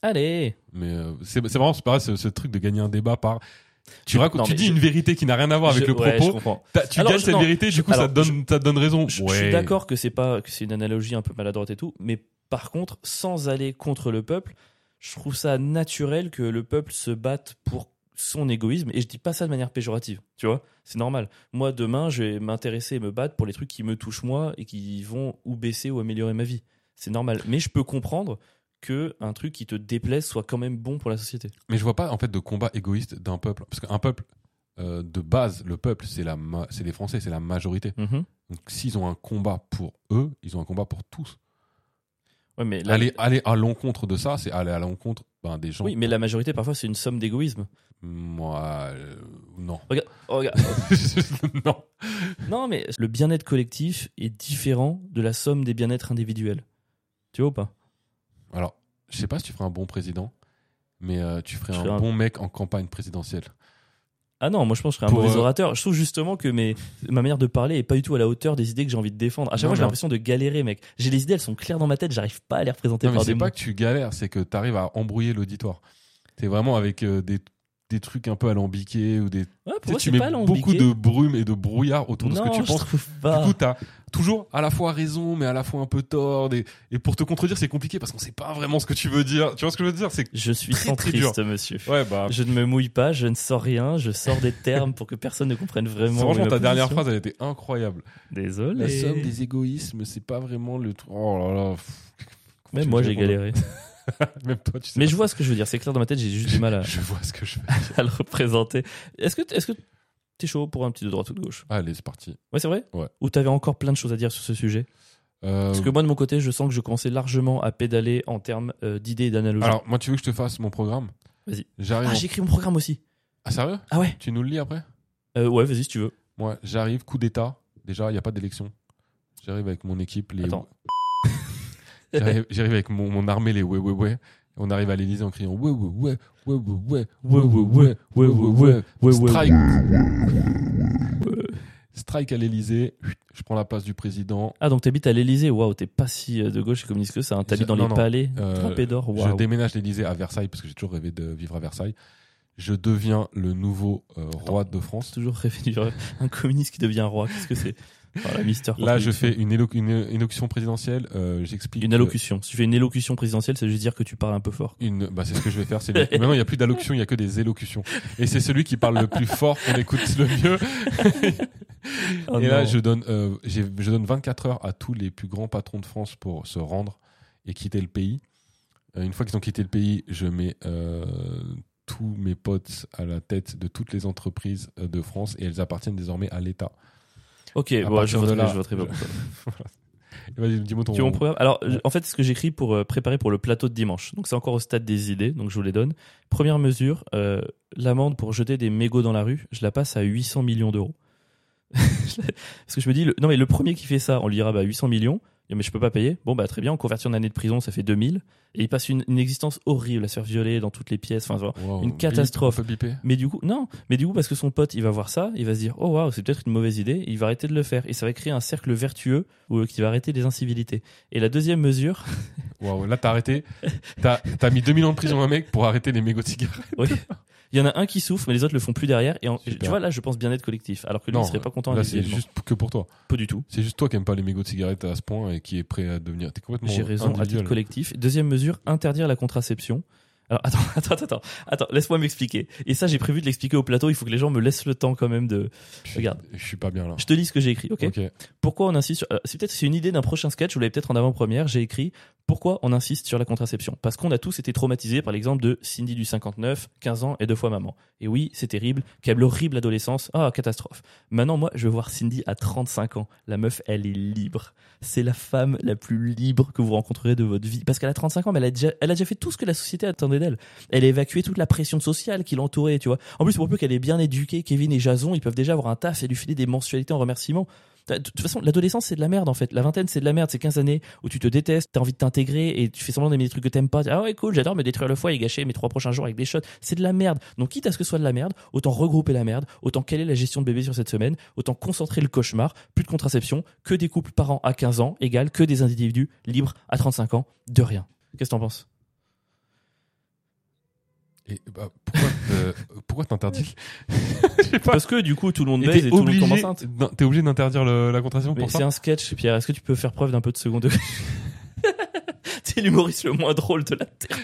Allez Mais euh, c'est c'est vraiment c'est pareil, ce, ce truc de gagner un débat par. Tu, racontes, non, tu dis je- une vérité qui n'a rien à voir avec Je- le propos. tu Alors, gagnes je- cette non, vérité, du coup ça te donne, ça te donne raison. Je, je Ouais. suis d'accord que c'est pas que c'est une analogie un peu maladroite et tout, mais par contre, sans aller contre le peuple, je trouve ça naturel que le peuple se batte pour son égoïsme et je dis pas ça de manière péjorative, tu vois, c'est normal. Moi demain, je vais m'intéresser et me battre pour les trucs qui me touchent moi et qui vont ou baisser ou améliorer ma vie. C'est normal, mais je peux comprendre que un truc qui te déplaise soit quand même bon pour la société. Mais je vois pas en fait de combat égoïste d'un peuple, parce qu'un peuple euh, de base, le peuple c'est la, c'est les Français, c'est la majorité. Mhm. Donc s'ils ont un combat pour eux, ils ont un combat pour tous. Ouais, mais Aller, aller à l'encontre de ça, c'est aller à l'encontre ben, des gens. oui, mais la majorité parfois c'est une somme d'égoïsme. Moi, euh, non. Regarde, regarde, non. Non, mais le bien-être collectif est différent de la somme des bien-être individuels. Tu vois ou pas? Alors, je sais pas si tu ferais un bon président, mais euh, tu ferais Je un ferais un- bon mec en campagne présidentielle. Ah non, moi je pense que je serais un mauvais euh, orateur. Je trouve justement que mes, ma manière de parler est pas du tout à la hauteur des idées que j'ai envie de défendre. À chaque Non, fois, j'ai mais- l'impression de galérer, mec. J'ai les idées, elles sont claires dans ma tête, j'arrive pas à les représenter Non, mais par c'est des pas mots. que tu galères, c'est que tu arrives à embrouiller l'auditoire. C'est vraiment avec euh, des, des trucs un peu alambiqués ou des. Ouais, Tu, pour moi, tu pas mets alambiqué. beaucoup de brume et de brouillard autour de ce que tu je penses. trouve pas. Du coup, t'as toujours à la fois raison, mais à la fois un peu tort. Et, et pour te contredire, c'est compliqué parce qu'on sait pas vraiment ce que tu veux dire. Tu vois ce que je veux dire? C'est je suis très, très dur. centriste, monsieur. ouais, bah. Je ne me mouille pas, je ne sors rien, je sors des termes pour que personne ne comprenne vraiment. Franchement, ta dernière phrase, elle était incroyable. Désolé. La somme des égoïsmes, c'est pas vraiment le. truc- Oh là là. pff. Même moi, j'ai galéré. Même toi, tu sais. Mais je vois ce que je veux dire. C'est clair dans ma tête, j'ai juste du mal à, Je vois ce que je fais. à le représenter. Est-ce que est-ce que t'es chaud pour un petit de droite ou de gauche? Allez, c'est parti. Ouais, c'est vrai? Ouais. Ou t'avais encore plein de choses à dire sur ce sujet? Euh, Parce que moi, de mon côté, je sens que je commençais largement à pédaler en termes euh, d'idées et d'analogies. Alors, moi, tu veux que je te fasse mon programme? Vas-y. J'arrive. ah, en- j'ai écrit mon programme aussi. Ah, sérieux? Ah ouais. Tu nous le lis après? Euh, ouais, vas-y si tu veux. Moi, j'arrive, coup d'État. Déjà, il n'y a pas d'élection. J'arrive avec mon équipe. Les... Attends. J'arrive j'arrive avec mon, mon armée, les ouais, ouais, ouais. On arrive à l'Elysée en criant ouais, ouais, ouais, ouais, ouais, ouais, ouais, ouais, ouais, ouais, ouais, ouais, strike. Strike à l'Elysée. Je prends la place du président. Ah, donc t'habites à l'Elysée. Waouh, t'es pas si euh, de gauche et communiste que ça. hein. T'habites dans Non, les non. palais, Euh, drapé d'or. Je Waouh. déménage l'Elysée à Versailles parce que j'ai toujours rêvé de vivre à Versailles. Je deviens le nouveau euh, roi de France. Toujours rêvé de vivre un communiste qui devient roi. Qu'est-ce que c'est Voilà, Mister Là, je fais une, élo- une élocution présidentielle. Euh, J'explique. une que- allocution. Si tu fais une élocution présidentielle, ça veut juste dire que tu parles un peu fort. Une, bah c'est ce que je vais faire. C'est maintenant il n'y a plus d'allocution, il y a que des élocutions. Et c'est celui qui parle le plus fort qu'on écoute le mieux. Oh et là je donne, euh, je donne 24 heures à tous les plus grands patrons de France pour se rendre et quitter le pays. Euh, une fois qu'ils ont quitté le pays, je mets euh, tous mes potes à la tête de toutes les entreprises de France et elles appartiennent désormais à l'État. Ok, bon, je voterai, là, je voterai pas je- pour toi. Et Vas-y, dis-moi ton. Tu mon programme? Alors, en fait, ce que j'écris pour euh, préparer pour le plateau de dimanche. Donc, c'est encore au stade des idées, donc je vous les donne. Première mesure, euh, l'amende pour jeter des mégots dans la rue, je la passe à 800 millions d'euros. Parce que je me dis, le- non mais le premier qui fait ça, on lui dira bah 800 millions, mais je peux pas payer. Bon bah très bien, on convertit en année de prison, ça fait 2000. Et il passe une, une existence horrible à se faire violer dans toutes les pièces. Enfin, Wow. une catastrophe. mais du coup, non, mais du coup, parce que son pote, il va voir ça, il va se dire, oh waouh, c'est peut-être une mauvaise idée, il va arrêter de le faire. Et ça va créer un cercle vertueux où, qui va arrêter les incivilités. Et la deuxième mesure, Waouh, là t'as arrêté. T'as as mis 2000 ans de prison à un mec pour arrêter les mégots de cigarettes. oui, il y en a un qui souffre, mais les autres le font plus derrière. Et en- tu vois, là, je pense bien-être collectif. Alors que lui, il serait pas content là c'est juste que pour toi. Pas du tout. C'est juste toi qui aime pas les mégots de cigarettes à ce point et qui est prêt à devenir. T'es complètement J'ai raison, à titre collectif. Deuxième mesure, interdire la contraception. Alors, attends, attends, attends, attends, laisse-moi m'expliquer. Et ça, j'ai prévu de l'expliquer au plateau, il faut que les gens me laissent le temps quand même de... Je- Regarde. Je suis pas bien là. Je te lis ce que j'ai écrit, ok? Pourquoi on insiste sur... euh, c'est peut-être c'est une idée d'un prochain sketch, vous l'avez peut-être en avant-première, j'ai écrit pourquoi on insiste sur la contraception? Parce qu'on a tous été traumatisés par l'exemple de Cindy du 59, 15 ans et deux fois maman. Et oui, c'est terrible, quelle horrible adolescence, ah, catastrophe. Maintenant, moi, je veux voir Cindy à 35 ans. La meuf, elle est libre. C'est la femme la plus libre que vous rencontrerez de votre vie. Parce qu'elle a 35 ans, mais elle a, déjà, elle a déjà fait tout ce que la société attendait Elle a évacué toute la pression sociale qui l'entourait, tu vois. En plus, pour peu qu'elle est bien éduquée, Kevin et Jason, ils peuvent déjà avoir un taf et lui filer des mensualités en remerciement. De toute façon, l'adolescence, c'est de la merde, en fait. La vingtaine, c'est de la merde. C'est 15 années où tu te détestes, t'as envie de t'intégrer et tu fais semblant d'aimer des trucs que t'aimes pas. Ah ouais, cool, j'adore me détruire le foie et gâcher mes trois prochains jours avec des shots. C'est de la merde. Donc, quitte à ce que ce soit de la merde, autant regrouper la merde, autant quelle est la gestion de bébé sur cette semaine, autant concentrer le cauchemar, plus de contraception, que des couples par an à 15 ans, égale que des individus libres à 35 ans, de rien. Qu'est-ce que t'en penses? Et bah, pourquoi euh, pourquoi t'interdis. Parce que du coup, tout le monde baise T'es et tout le monde tombe obligé, enceinte. t'es obligé d'interdire la contraception Mais pour c'est un sketch, Pierre. Est-ce que tu peux faire preuve d'un peu de second degré C'est l'humoriste le moins drôle de la Terre.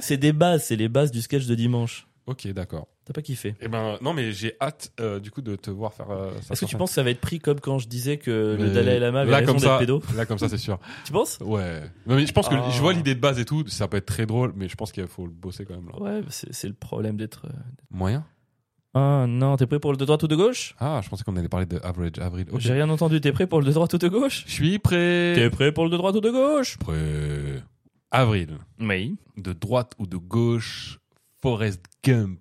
C'est des bases, c'est les bases du sketch de dimanche. Ok, d'accord. T'as pas kiffé? Eh ben non, mais j'ai hâte euh, du coup de te voir faire. euh, ça Est-ce que tu penses que ça va être pris comme quand je disais que le Dalai Lama avait là raison comme ça, pédo? là comme ça c'est sûr. Tu penses? Ouais. Non, mais je pense que Ah. je vois l'idée de base et tout, ça peut être très drôle, mais je pense qu'il faut le bosser quand même là. Ouais, c'est le problème d'être. euh, Moyen? Ah non, t'es prêt pour le de droite ou de gauche? Ah, je pensais qu'on allait parler de average avril. J'ai rien entendu, t'es prêt pour le de droite ou de gauche? Je suis prêt. T'es prêt pour le de droite ou de gauche? Prêt. Avril. Oui. De droite ou de gauche, Forrest Gump.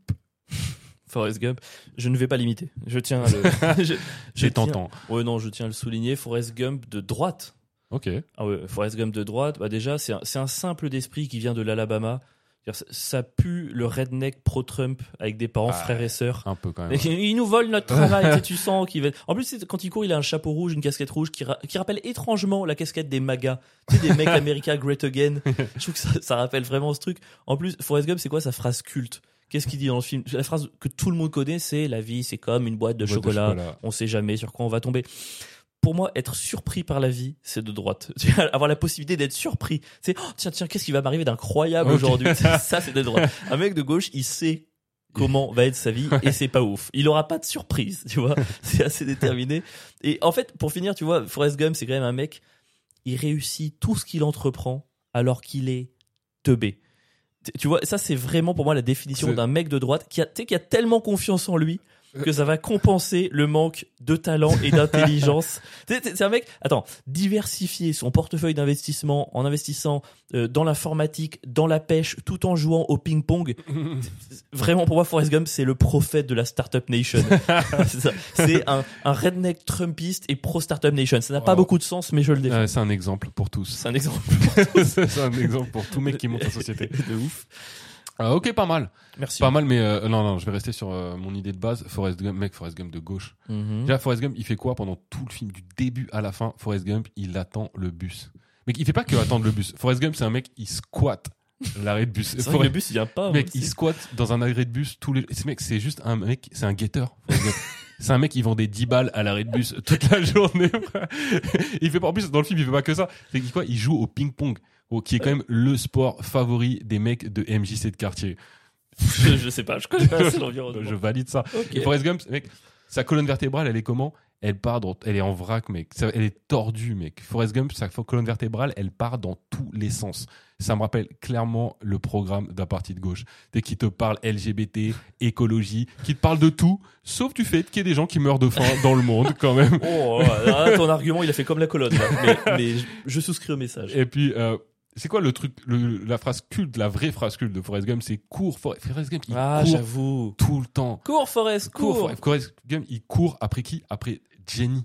Forrest Gump, je ne vais pas l'imiter. Je tiens à le. je, je C'est tiens- tentant. Ouais, non, je tiens à le souligner. Forrest Gump de droite. Ok. Ah ouais, Forrest Gump de droite, bah déjà, c'est un, simple d'esprit qui vient de l'Alabama. Ça, pue le redneck pro-Trump avec des parents, Ah, frères et sœurs. Un peu quand même. Ils nous volent notre travail, tu sens qu'il va... En plus, quand il court, il a un chapeau rouge, une casquette rouge qui, ra- qui rappelle étrangement la casquette des MAGA. Tu sais, des mecs américains great again. Je trouve que ça, ça rappelle vraiment ce truc. En plus, Forrest Gump, c'est quoi sa phrase culte? Qu'est-ce qu'il dit dans le film? La phrase que tout le monde connaît, c'est la vie, c'est comme une boîte de Boîte chocolat. On sait jamais sur quoi on va tomber. Pour moi, être surpris par la vie, c'est de droite. Avoir la possibilité d'être surpris. C'est oh, tiens tiens, qu'est-ce qui va m'arriver d'incroyable aujourd'hui? Ça, c'est de droite. Un mec de gauche, il sait comment va être sa vie et c'est pas ouf. Il aura pas de surprise, tu vois. C'est assez déterminé. Et en fait, pour finir, tu vois, Forrest Gump, c'est quand même un mec, il réussit tout ce qu'il entreprend alors qu'il est teubé. Tu- vois, ça c'est vraiment pour moi la définition d'un mec de droite qui a, qui a tellement confiance en lui que ça va compenser le manque de talent et d'intelligence. c'est un mec, attends, diversifier son portefeuille d'investissement en investissant euh, dans l'informatique, dans la pêche, tout en jouant au ping-pong. Vraiment, pour moi, Forrest Gump, c'est le prophète de la Startup Nation. C'est un, un redneck trumpiste et pro-Startup Nation. Ça n'a pas beaucoup de sens, mais je le défends. Ouais, c'est un exemple pour tous. C'est un exemple c'est un exemple pour tout mec qui monte la société. de ouf. Ah, ok, pas mal. Merci. Pas mal, mais euh, non, non, je vais rester sur euh, mon idée de base. Forrest Gump, mec, Forrest Gump de gauche. Mhm. Déjà, Forrest Gump, il fait quoi pendant tout le film, du début à la fin? Forrest Gump, il attend le bus. Mec, il fait pas que attendre le bus. Forrest Gump, c'est un mec, il squatte l'arrêt de bus. Forrest- le bus, il vient pas. Mec, il squatte dans un arrêt de bus tous les. Ce mec, c'est juste un mec, c'est un guetteur. C'est un mec qui vend des 10 balles à l'arrêt de bus toute la journée. il fait pas en plus dans le film, il fait pas que ça. C'est quoi Il joue au ping-pong, qui est quand même le sport favori des mecs de MJC de quartier. je, je sais pas, je connais pas assez l'environnement. Je valide ça. Et Forrest Gump, mec, sa colonne vertébrale, elle est comment? Elle part dans, elle est en vrac, mec. Ça- elle est tordue, mec. Forrest Gump, sa colonne vertébrale, elle part dans tous les sens. Ça me rappelle clairement le programme d'un parti de gauche. Dès qui te parle LGBT, écologie, qui te parle de tout, sauf du fait qu'il y ait des gens qui meurent de faim dans le monde, quand même. Oh, ton argument, il a fait comme la colonne. là. Mais, je souscris au message. Et puis, euh, c'est quoi le truc, le- la phrase culte, la vraie phrase culte de Forrest Gump, c'est cours. For- Forrest Gump, il Ah, court j'avoue. tout le temps. Cours, Forrest, court. cours. Forrest Gump, il court après qui? Après Jenny.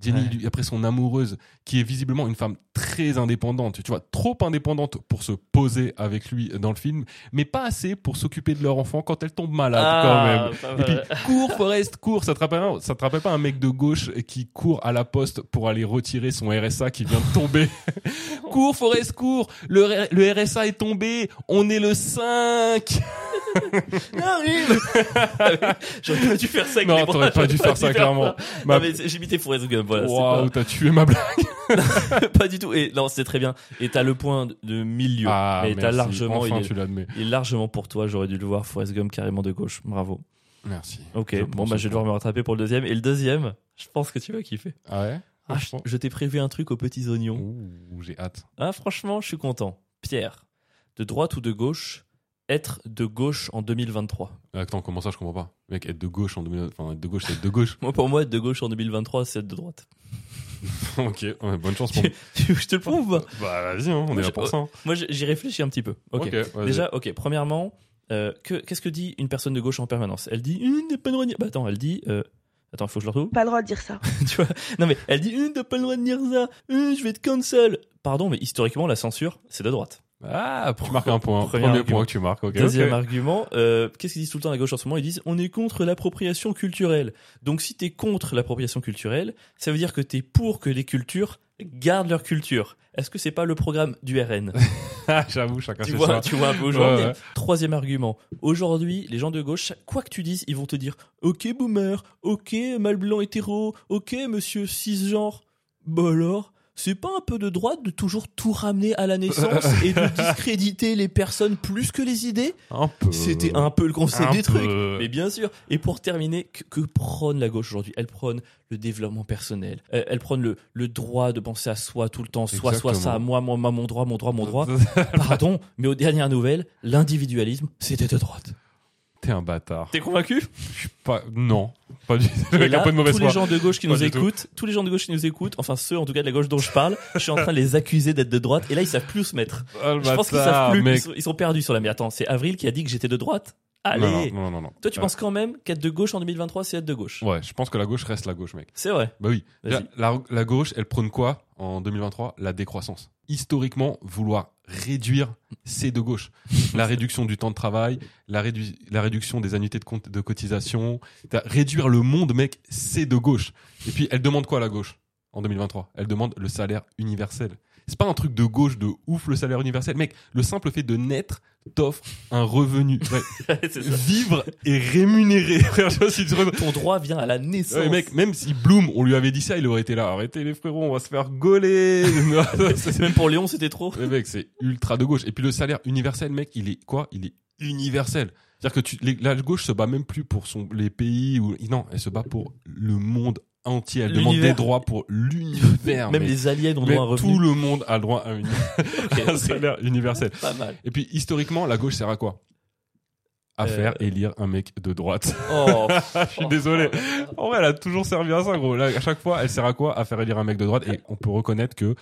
Jenny, Ouais. après son amoureuse, qui est visiblement une femme très indépendante, tu vois, trop indépendante pour se poser avec lui dans le film, mais pas assez pour s'occuper de leur enfant quand elle tombe malade quand même. Ah, Et puis, cours, Forrest, cours. Ça te, rappelle, ça te rappelle pas un mec de gauche qui court à la poste pour aller retirer son RSA qui vient de tomber? Cours, Forrest, cours. Le, le RSA est tombé. On est le 5. Arrive J'aurais pas dû faire ça avec Non, les bras, t'aurais pas dû faire ça, clairement. Ma- Non, mais c'est- j'ai imité Forrest Gump, voilà. c'est Waouh, t'as tué ma blague. pas, pas du tout. Et non, c'est très bien. Et t'as le point de- de milieu. Ah, mais t'as merci. largement, Enfin, il, est, tu l'admets. il est largement pour toi. J'aurais dû le voir, Forrest Gump carrément de gauche. Bravo. Merci. Ok, Je bon, bah, je vais devoir me rattraper pour le deuxième. Et le deuxième, je pense que tu vas kiffer. Ah ouais? Ah, je, Franchement. je t'ai prévu un truc aux petits oignons. Ouh, j'ai hâte. Ah, franchement, je suis content. Pierre, de droite ou de gauche, être de gauche en 2023 Attends, comment ça, je comprends pas? Mec, être de gauche en 2000... Enfin, être de gauche, c'est être de gauche. Moi, pour moi, être de gauche en 2023, c'est être de droite. ok, ouais, bonne chance pour je te le prouve ou pas? Bah, vas-y, hein, on Moi, est là pour ça. hein. Moi, j'y réfléchis un petit peu. Ok. Déjà, ok, premièrement, euh, que- qu'est-ce que dit une personne de gauche en permanence? Elle dit t'as pas le droit de dire. Bah attends, elle dit. euh, Attends, il faut que je le retrouve. Pas le droit de dire ça. tu vois? Non, mais elle dit Hum, t'as pas le droit de dire ça. Je vais te cancel. Pardon, mais historiquement, la censure, c'est de droite. Ah, tu marques un point. Premier Premier, point que tu marques. Deuxième argument, euh, qu'est-ce qu'ils disent tout le temps à la gauche en ce moment? Ils disent on est contre l'appropriation culturelle. Donc si t'es contre l'appropriation culturelle, ça veut dire que t'es pour que les cultures gardent leur culture. Est-ce que c'est pas le programme du RN Ah, J'avoue, chacun tu vois, choix. tu vois un peu aujourd'hui. Ouais, ouais. Troisième argument. Aujourd'hui, les gens de gauche, quoi que tu dises, ils vont te dire Ok, boomer, ok, mâle blanc hétéro, ok, monsieur cisgenre. Bah alors, c'est pas un peu de droite de toujours tout ramener à la naissance et de discréditer les personnes plus que les idées. C'était un peu le concept Un des trucs. Mais bien sûr. Et pour terminer, que, que prône la gauche aujourd'hui? Elle prône le développement personnel. Elle, elle prône le, le droit de penser à soi tout le temps. Soi, soi, ça, Exactement. moi, moi, moi, mon droit, mon droit, mon droit. Pardon, mais aux dernières nouvelles, l'individualisme, c'était de droite. T'es un bâtard. T'es convaincu? Je suis pas. Non. Pas du tout. Et là, de mauvaise tous les foi. gens de gauche qui Pas nous du tout. écoutent, tous les gens de gauche qui nous écoutent, enfin ceux en tout cas de la gauche dont je parle, je suis en train de les accuser d'être de droite. Et là, ils savent plus où se mettre. Ah, le Je pense qu'ils bâtard, savent plus. Ils mec. sont, ils sont perdus sur la. Mais attends, c'est Avril qui a dit que j'étais de droite. Allez. Non, non, non, non. Toi, tu Ouais. penses quand même qu'être de gauche en 2023, c'est être de gauche? Ouais, je pense que la gauche reste la gauche, mec. C'est vrai. Bah oui. Vas-y. Déjà, La, la gauche, elle prône quoi en 2023 La décroissance. Historiquement, vouloir réduire, c'est de gauche. La réduction du temps de travail, la, rédu- la réduction des annuités de, de cotisation, réduire le monde, mec, c'est de gauche. Et puis, elle demande quoi, la gauche, en 2023 Elle demande le salaire universel. C'est pas un truc de gauche de ouf, le salaire universel. Mec, le simple fait de naître t'offre un revenu. Ouais. Vivre et rémunérer. Ton droit vient à la naissance. Ouais, mec, même si Bloom, on lui avait dit ça, il aurait été là. Arrêtez les frérots, on va se faire gauler. Même pour Léon, c'était trop. Mais mec, c'est ultra de gauche. Et puis le salaire universel, mec, il est quoi? Il est universel. C'est-à-dire que tu, les- la gauche se bat même plus pour son, les pays ou non, elle se bat pour le monde entier. Elle demande des droits pour l'univers. Même les aliens ont droit à un revenu. tout le monde a droit à une- un salaire universel. Pas mal. Et puis historiquement, la gauche sert à quoi? À Euh. faire élire un mec de droite. Oh, Je suis désolé. En vrai, elle a toujours servi à ça, gros. Là, à chaque fois, elle sert à quoi? À faire élire un mec de droite. Et on peut reconnaître que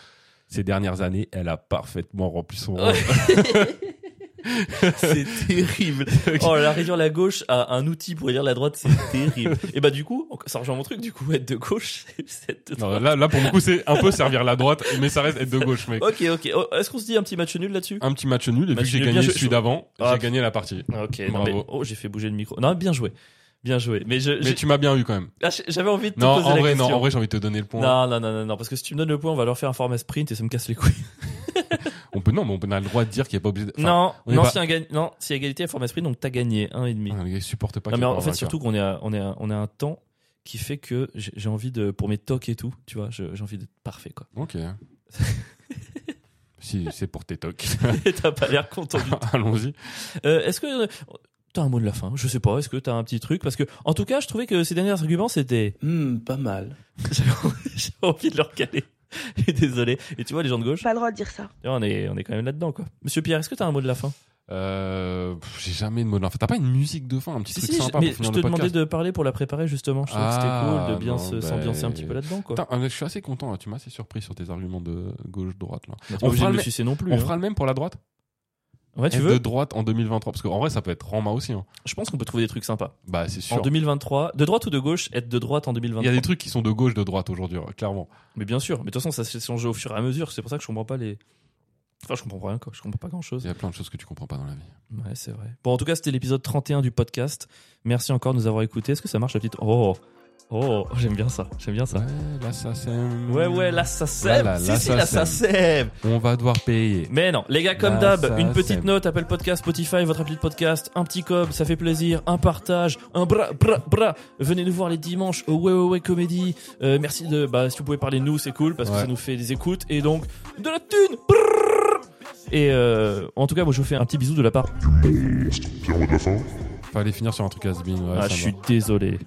ces dernières années, elle a parfaitement rempli son rôle. C'est terrible. Oh, la réduire la gauche à un outil pour élire la droite, c'est terrible. Et bah du coup, ça rejoint mon truc. Du coup, être de gauche, c'est être de Non, droite. là, là, pour le coup, c'est un peu servir la droite, mais ça reste être de gauche, mec. Ok, ok. Oh, Est-ce qu'on se dit un petit match nul là-dessus? Un petit match nul, et vu Match que j'ai gagné celui d'avant, Ah. j'ai gagné la partie. Ok. Non, Bravo. mais, oh, j'ai fait bouger le micro. Non, bien joué, bien joué. Mais je, Mais j'ai- tu m'as bien eu quand même. ah, j'avais envie de te Non, poser en la vrai, non, en vrai, j'ai envie de te donner le point. Non, non, non, non, non, parce que si tu me donnes le point, on va leur faire un format sprint et ça me casse les couilles. Peut, non, mais on a le droit de dire qu'il n'y a pas obligé de... non, non, pas- si un gagne, non, si égalité à format sprint, donc t'as gagné un et demi. ah, les supportent pas non, mais en pas fait, surtout qu'on est à, on est à, on est à un temps qui fait que j'ai j'ai envie de, pour mes tocs et tout, tu vois, j'ai envie d'être parfait, quoi. Ok. si, c'est pour tes tocs. T'as pas l'air content du tout. Allons-y. Euh, Est-ce que t'as un mot de la fin? Je sais pas. Est-ce que t'as un petit truc? Parce que, en tout cas, je trouvais que ces derniers arguments c'était Hmm, pas mal. J'avais envie de leur caler. Désolé. Et tu vois, les gens de gauche, Pas le droit de dire ça. on est, on est quand même là-dedans, quoi. Monsieur Pierre, est-ce que t'as un mot de la fin? Euh, j'ai jamais de mot de la fin. T'as pas une musique de fin, un petit Si, truc si, sympa mais pour je te le demandais de parler pour la préparer justement. Je trouvais que c'était Ah, cool de bien bah, s'ambiancer un petit peu là-dedans, quoi. Euh, je suis assez content. là. Tu m'as assez surpris sur tes arguments de gauche-droite là. Bah, on fera le non plus. On hein. fera le même pour la droite? Ouais, tu Être veux de droite en 2023 parce qu'en vrai ça peut être Rama aussi. Hein. Je pense qu'on peut trouver des trucs sympas. Bah c'est En sûr. 2023, de droite ou de gauche, être de droite en Il 2023. y a des trucs qui sont de gauche, de droite aujourd'hui, ouais, clairement. Mais bien sûr. Mais de toute façon, ça s'est changé au fur et à mesure. C'est pour ça que je comprends pas les. Enfin, je comprends rien, quoi. Je comprends pas grand chose. Il y a plein de choses que tu comprends pas dans la vie. Ouais, c'est vrai. Bon, en tout cas, c'était l'épisode 31 du podcast. Merci encore de nous avoir écoutés. Est-ce que ça marche la petite? Oh Oh, j'aime bien ça. J'aime bien ça. Ouais, là ça sème. Ouais, ouais, là ça sème. Là, là, si, là, si, là ça sème. On va devoir payer. Mais non, les gars, comme d'hab, une petite sème. note, Apple Podcast, Spotify, votre appli de podcast, un petit cob, ça fait plaisir, un partage, un bras, bras, bras. Venez nous voir les dimanches au Ouais Ouais Ouais Comédie. Euh, merci de, bah, si vous pouvez parler de nous, c'est cool parce que Ouais. ça nous fait des écoutes et donc de la thune. Brrr. Et euh, en tout cas, moi, je vous fais un petit bisou de la part. Mot de la fin Fallait finir sur un truc has-been, ouais, ah, je suis désolé.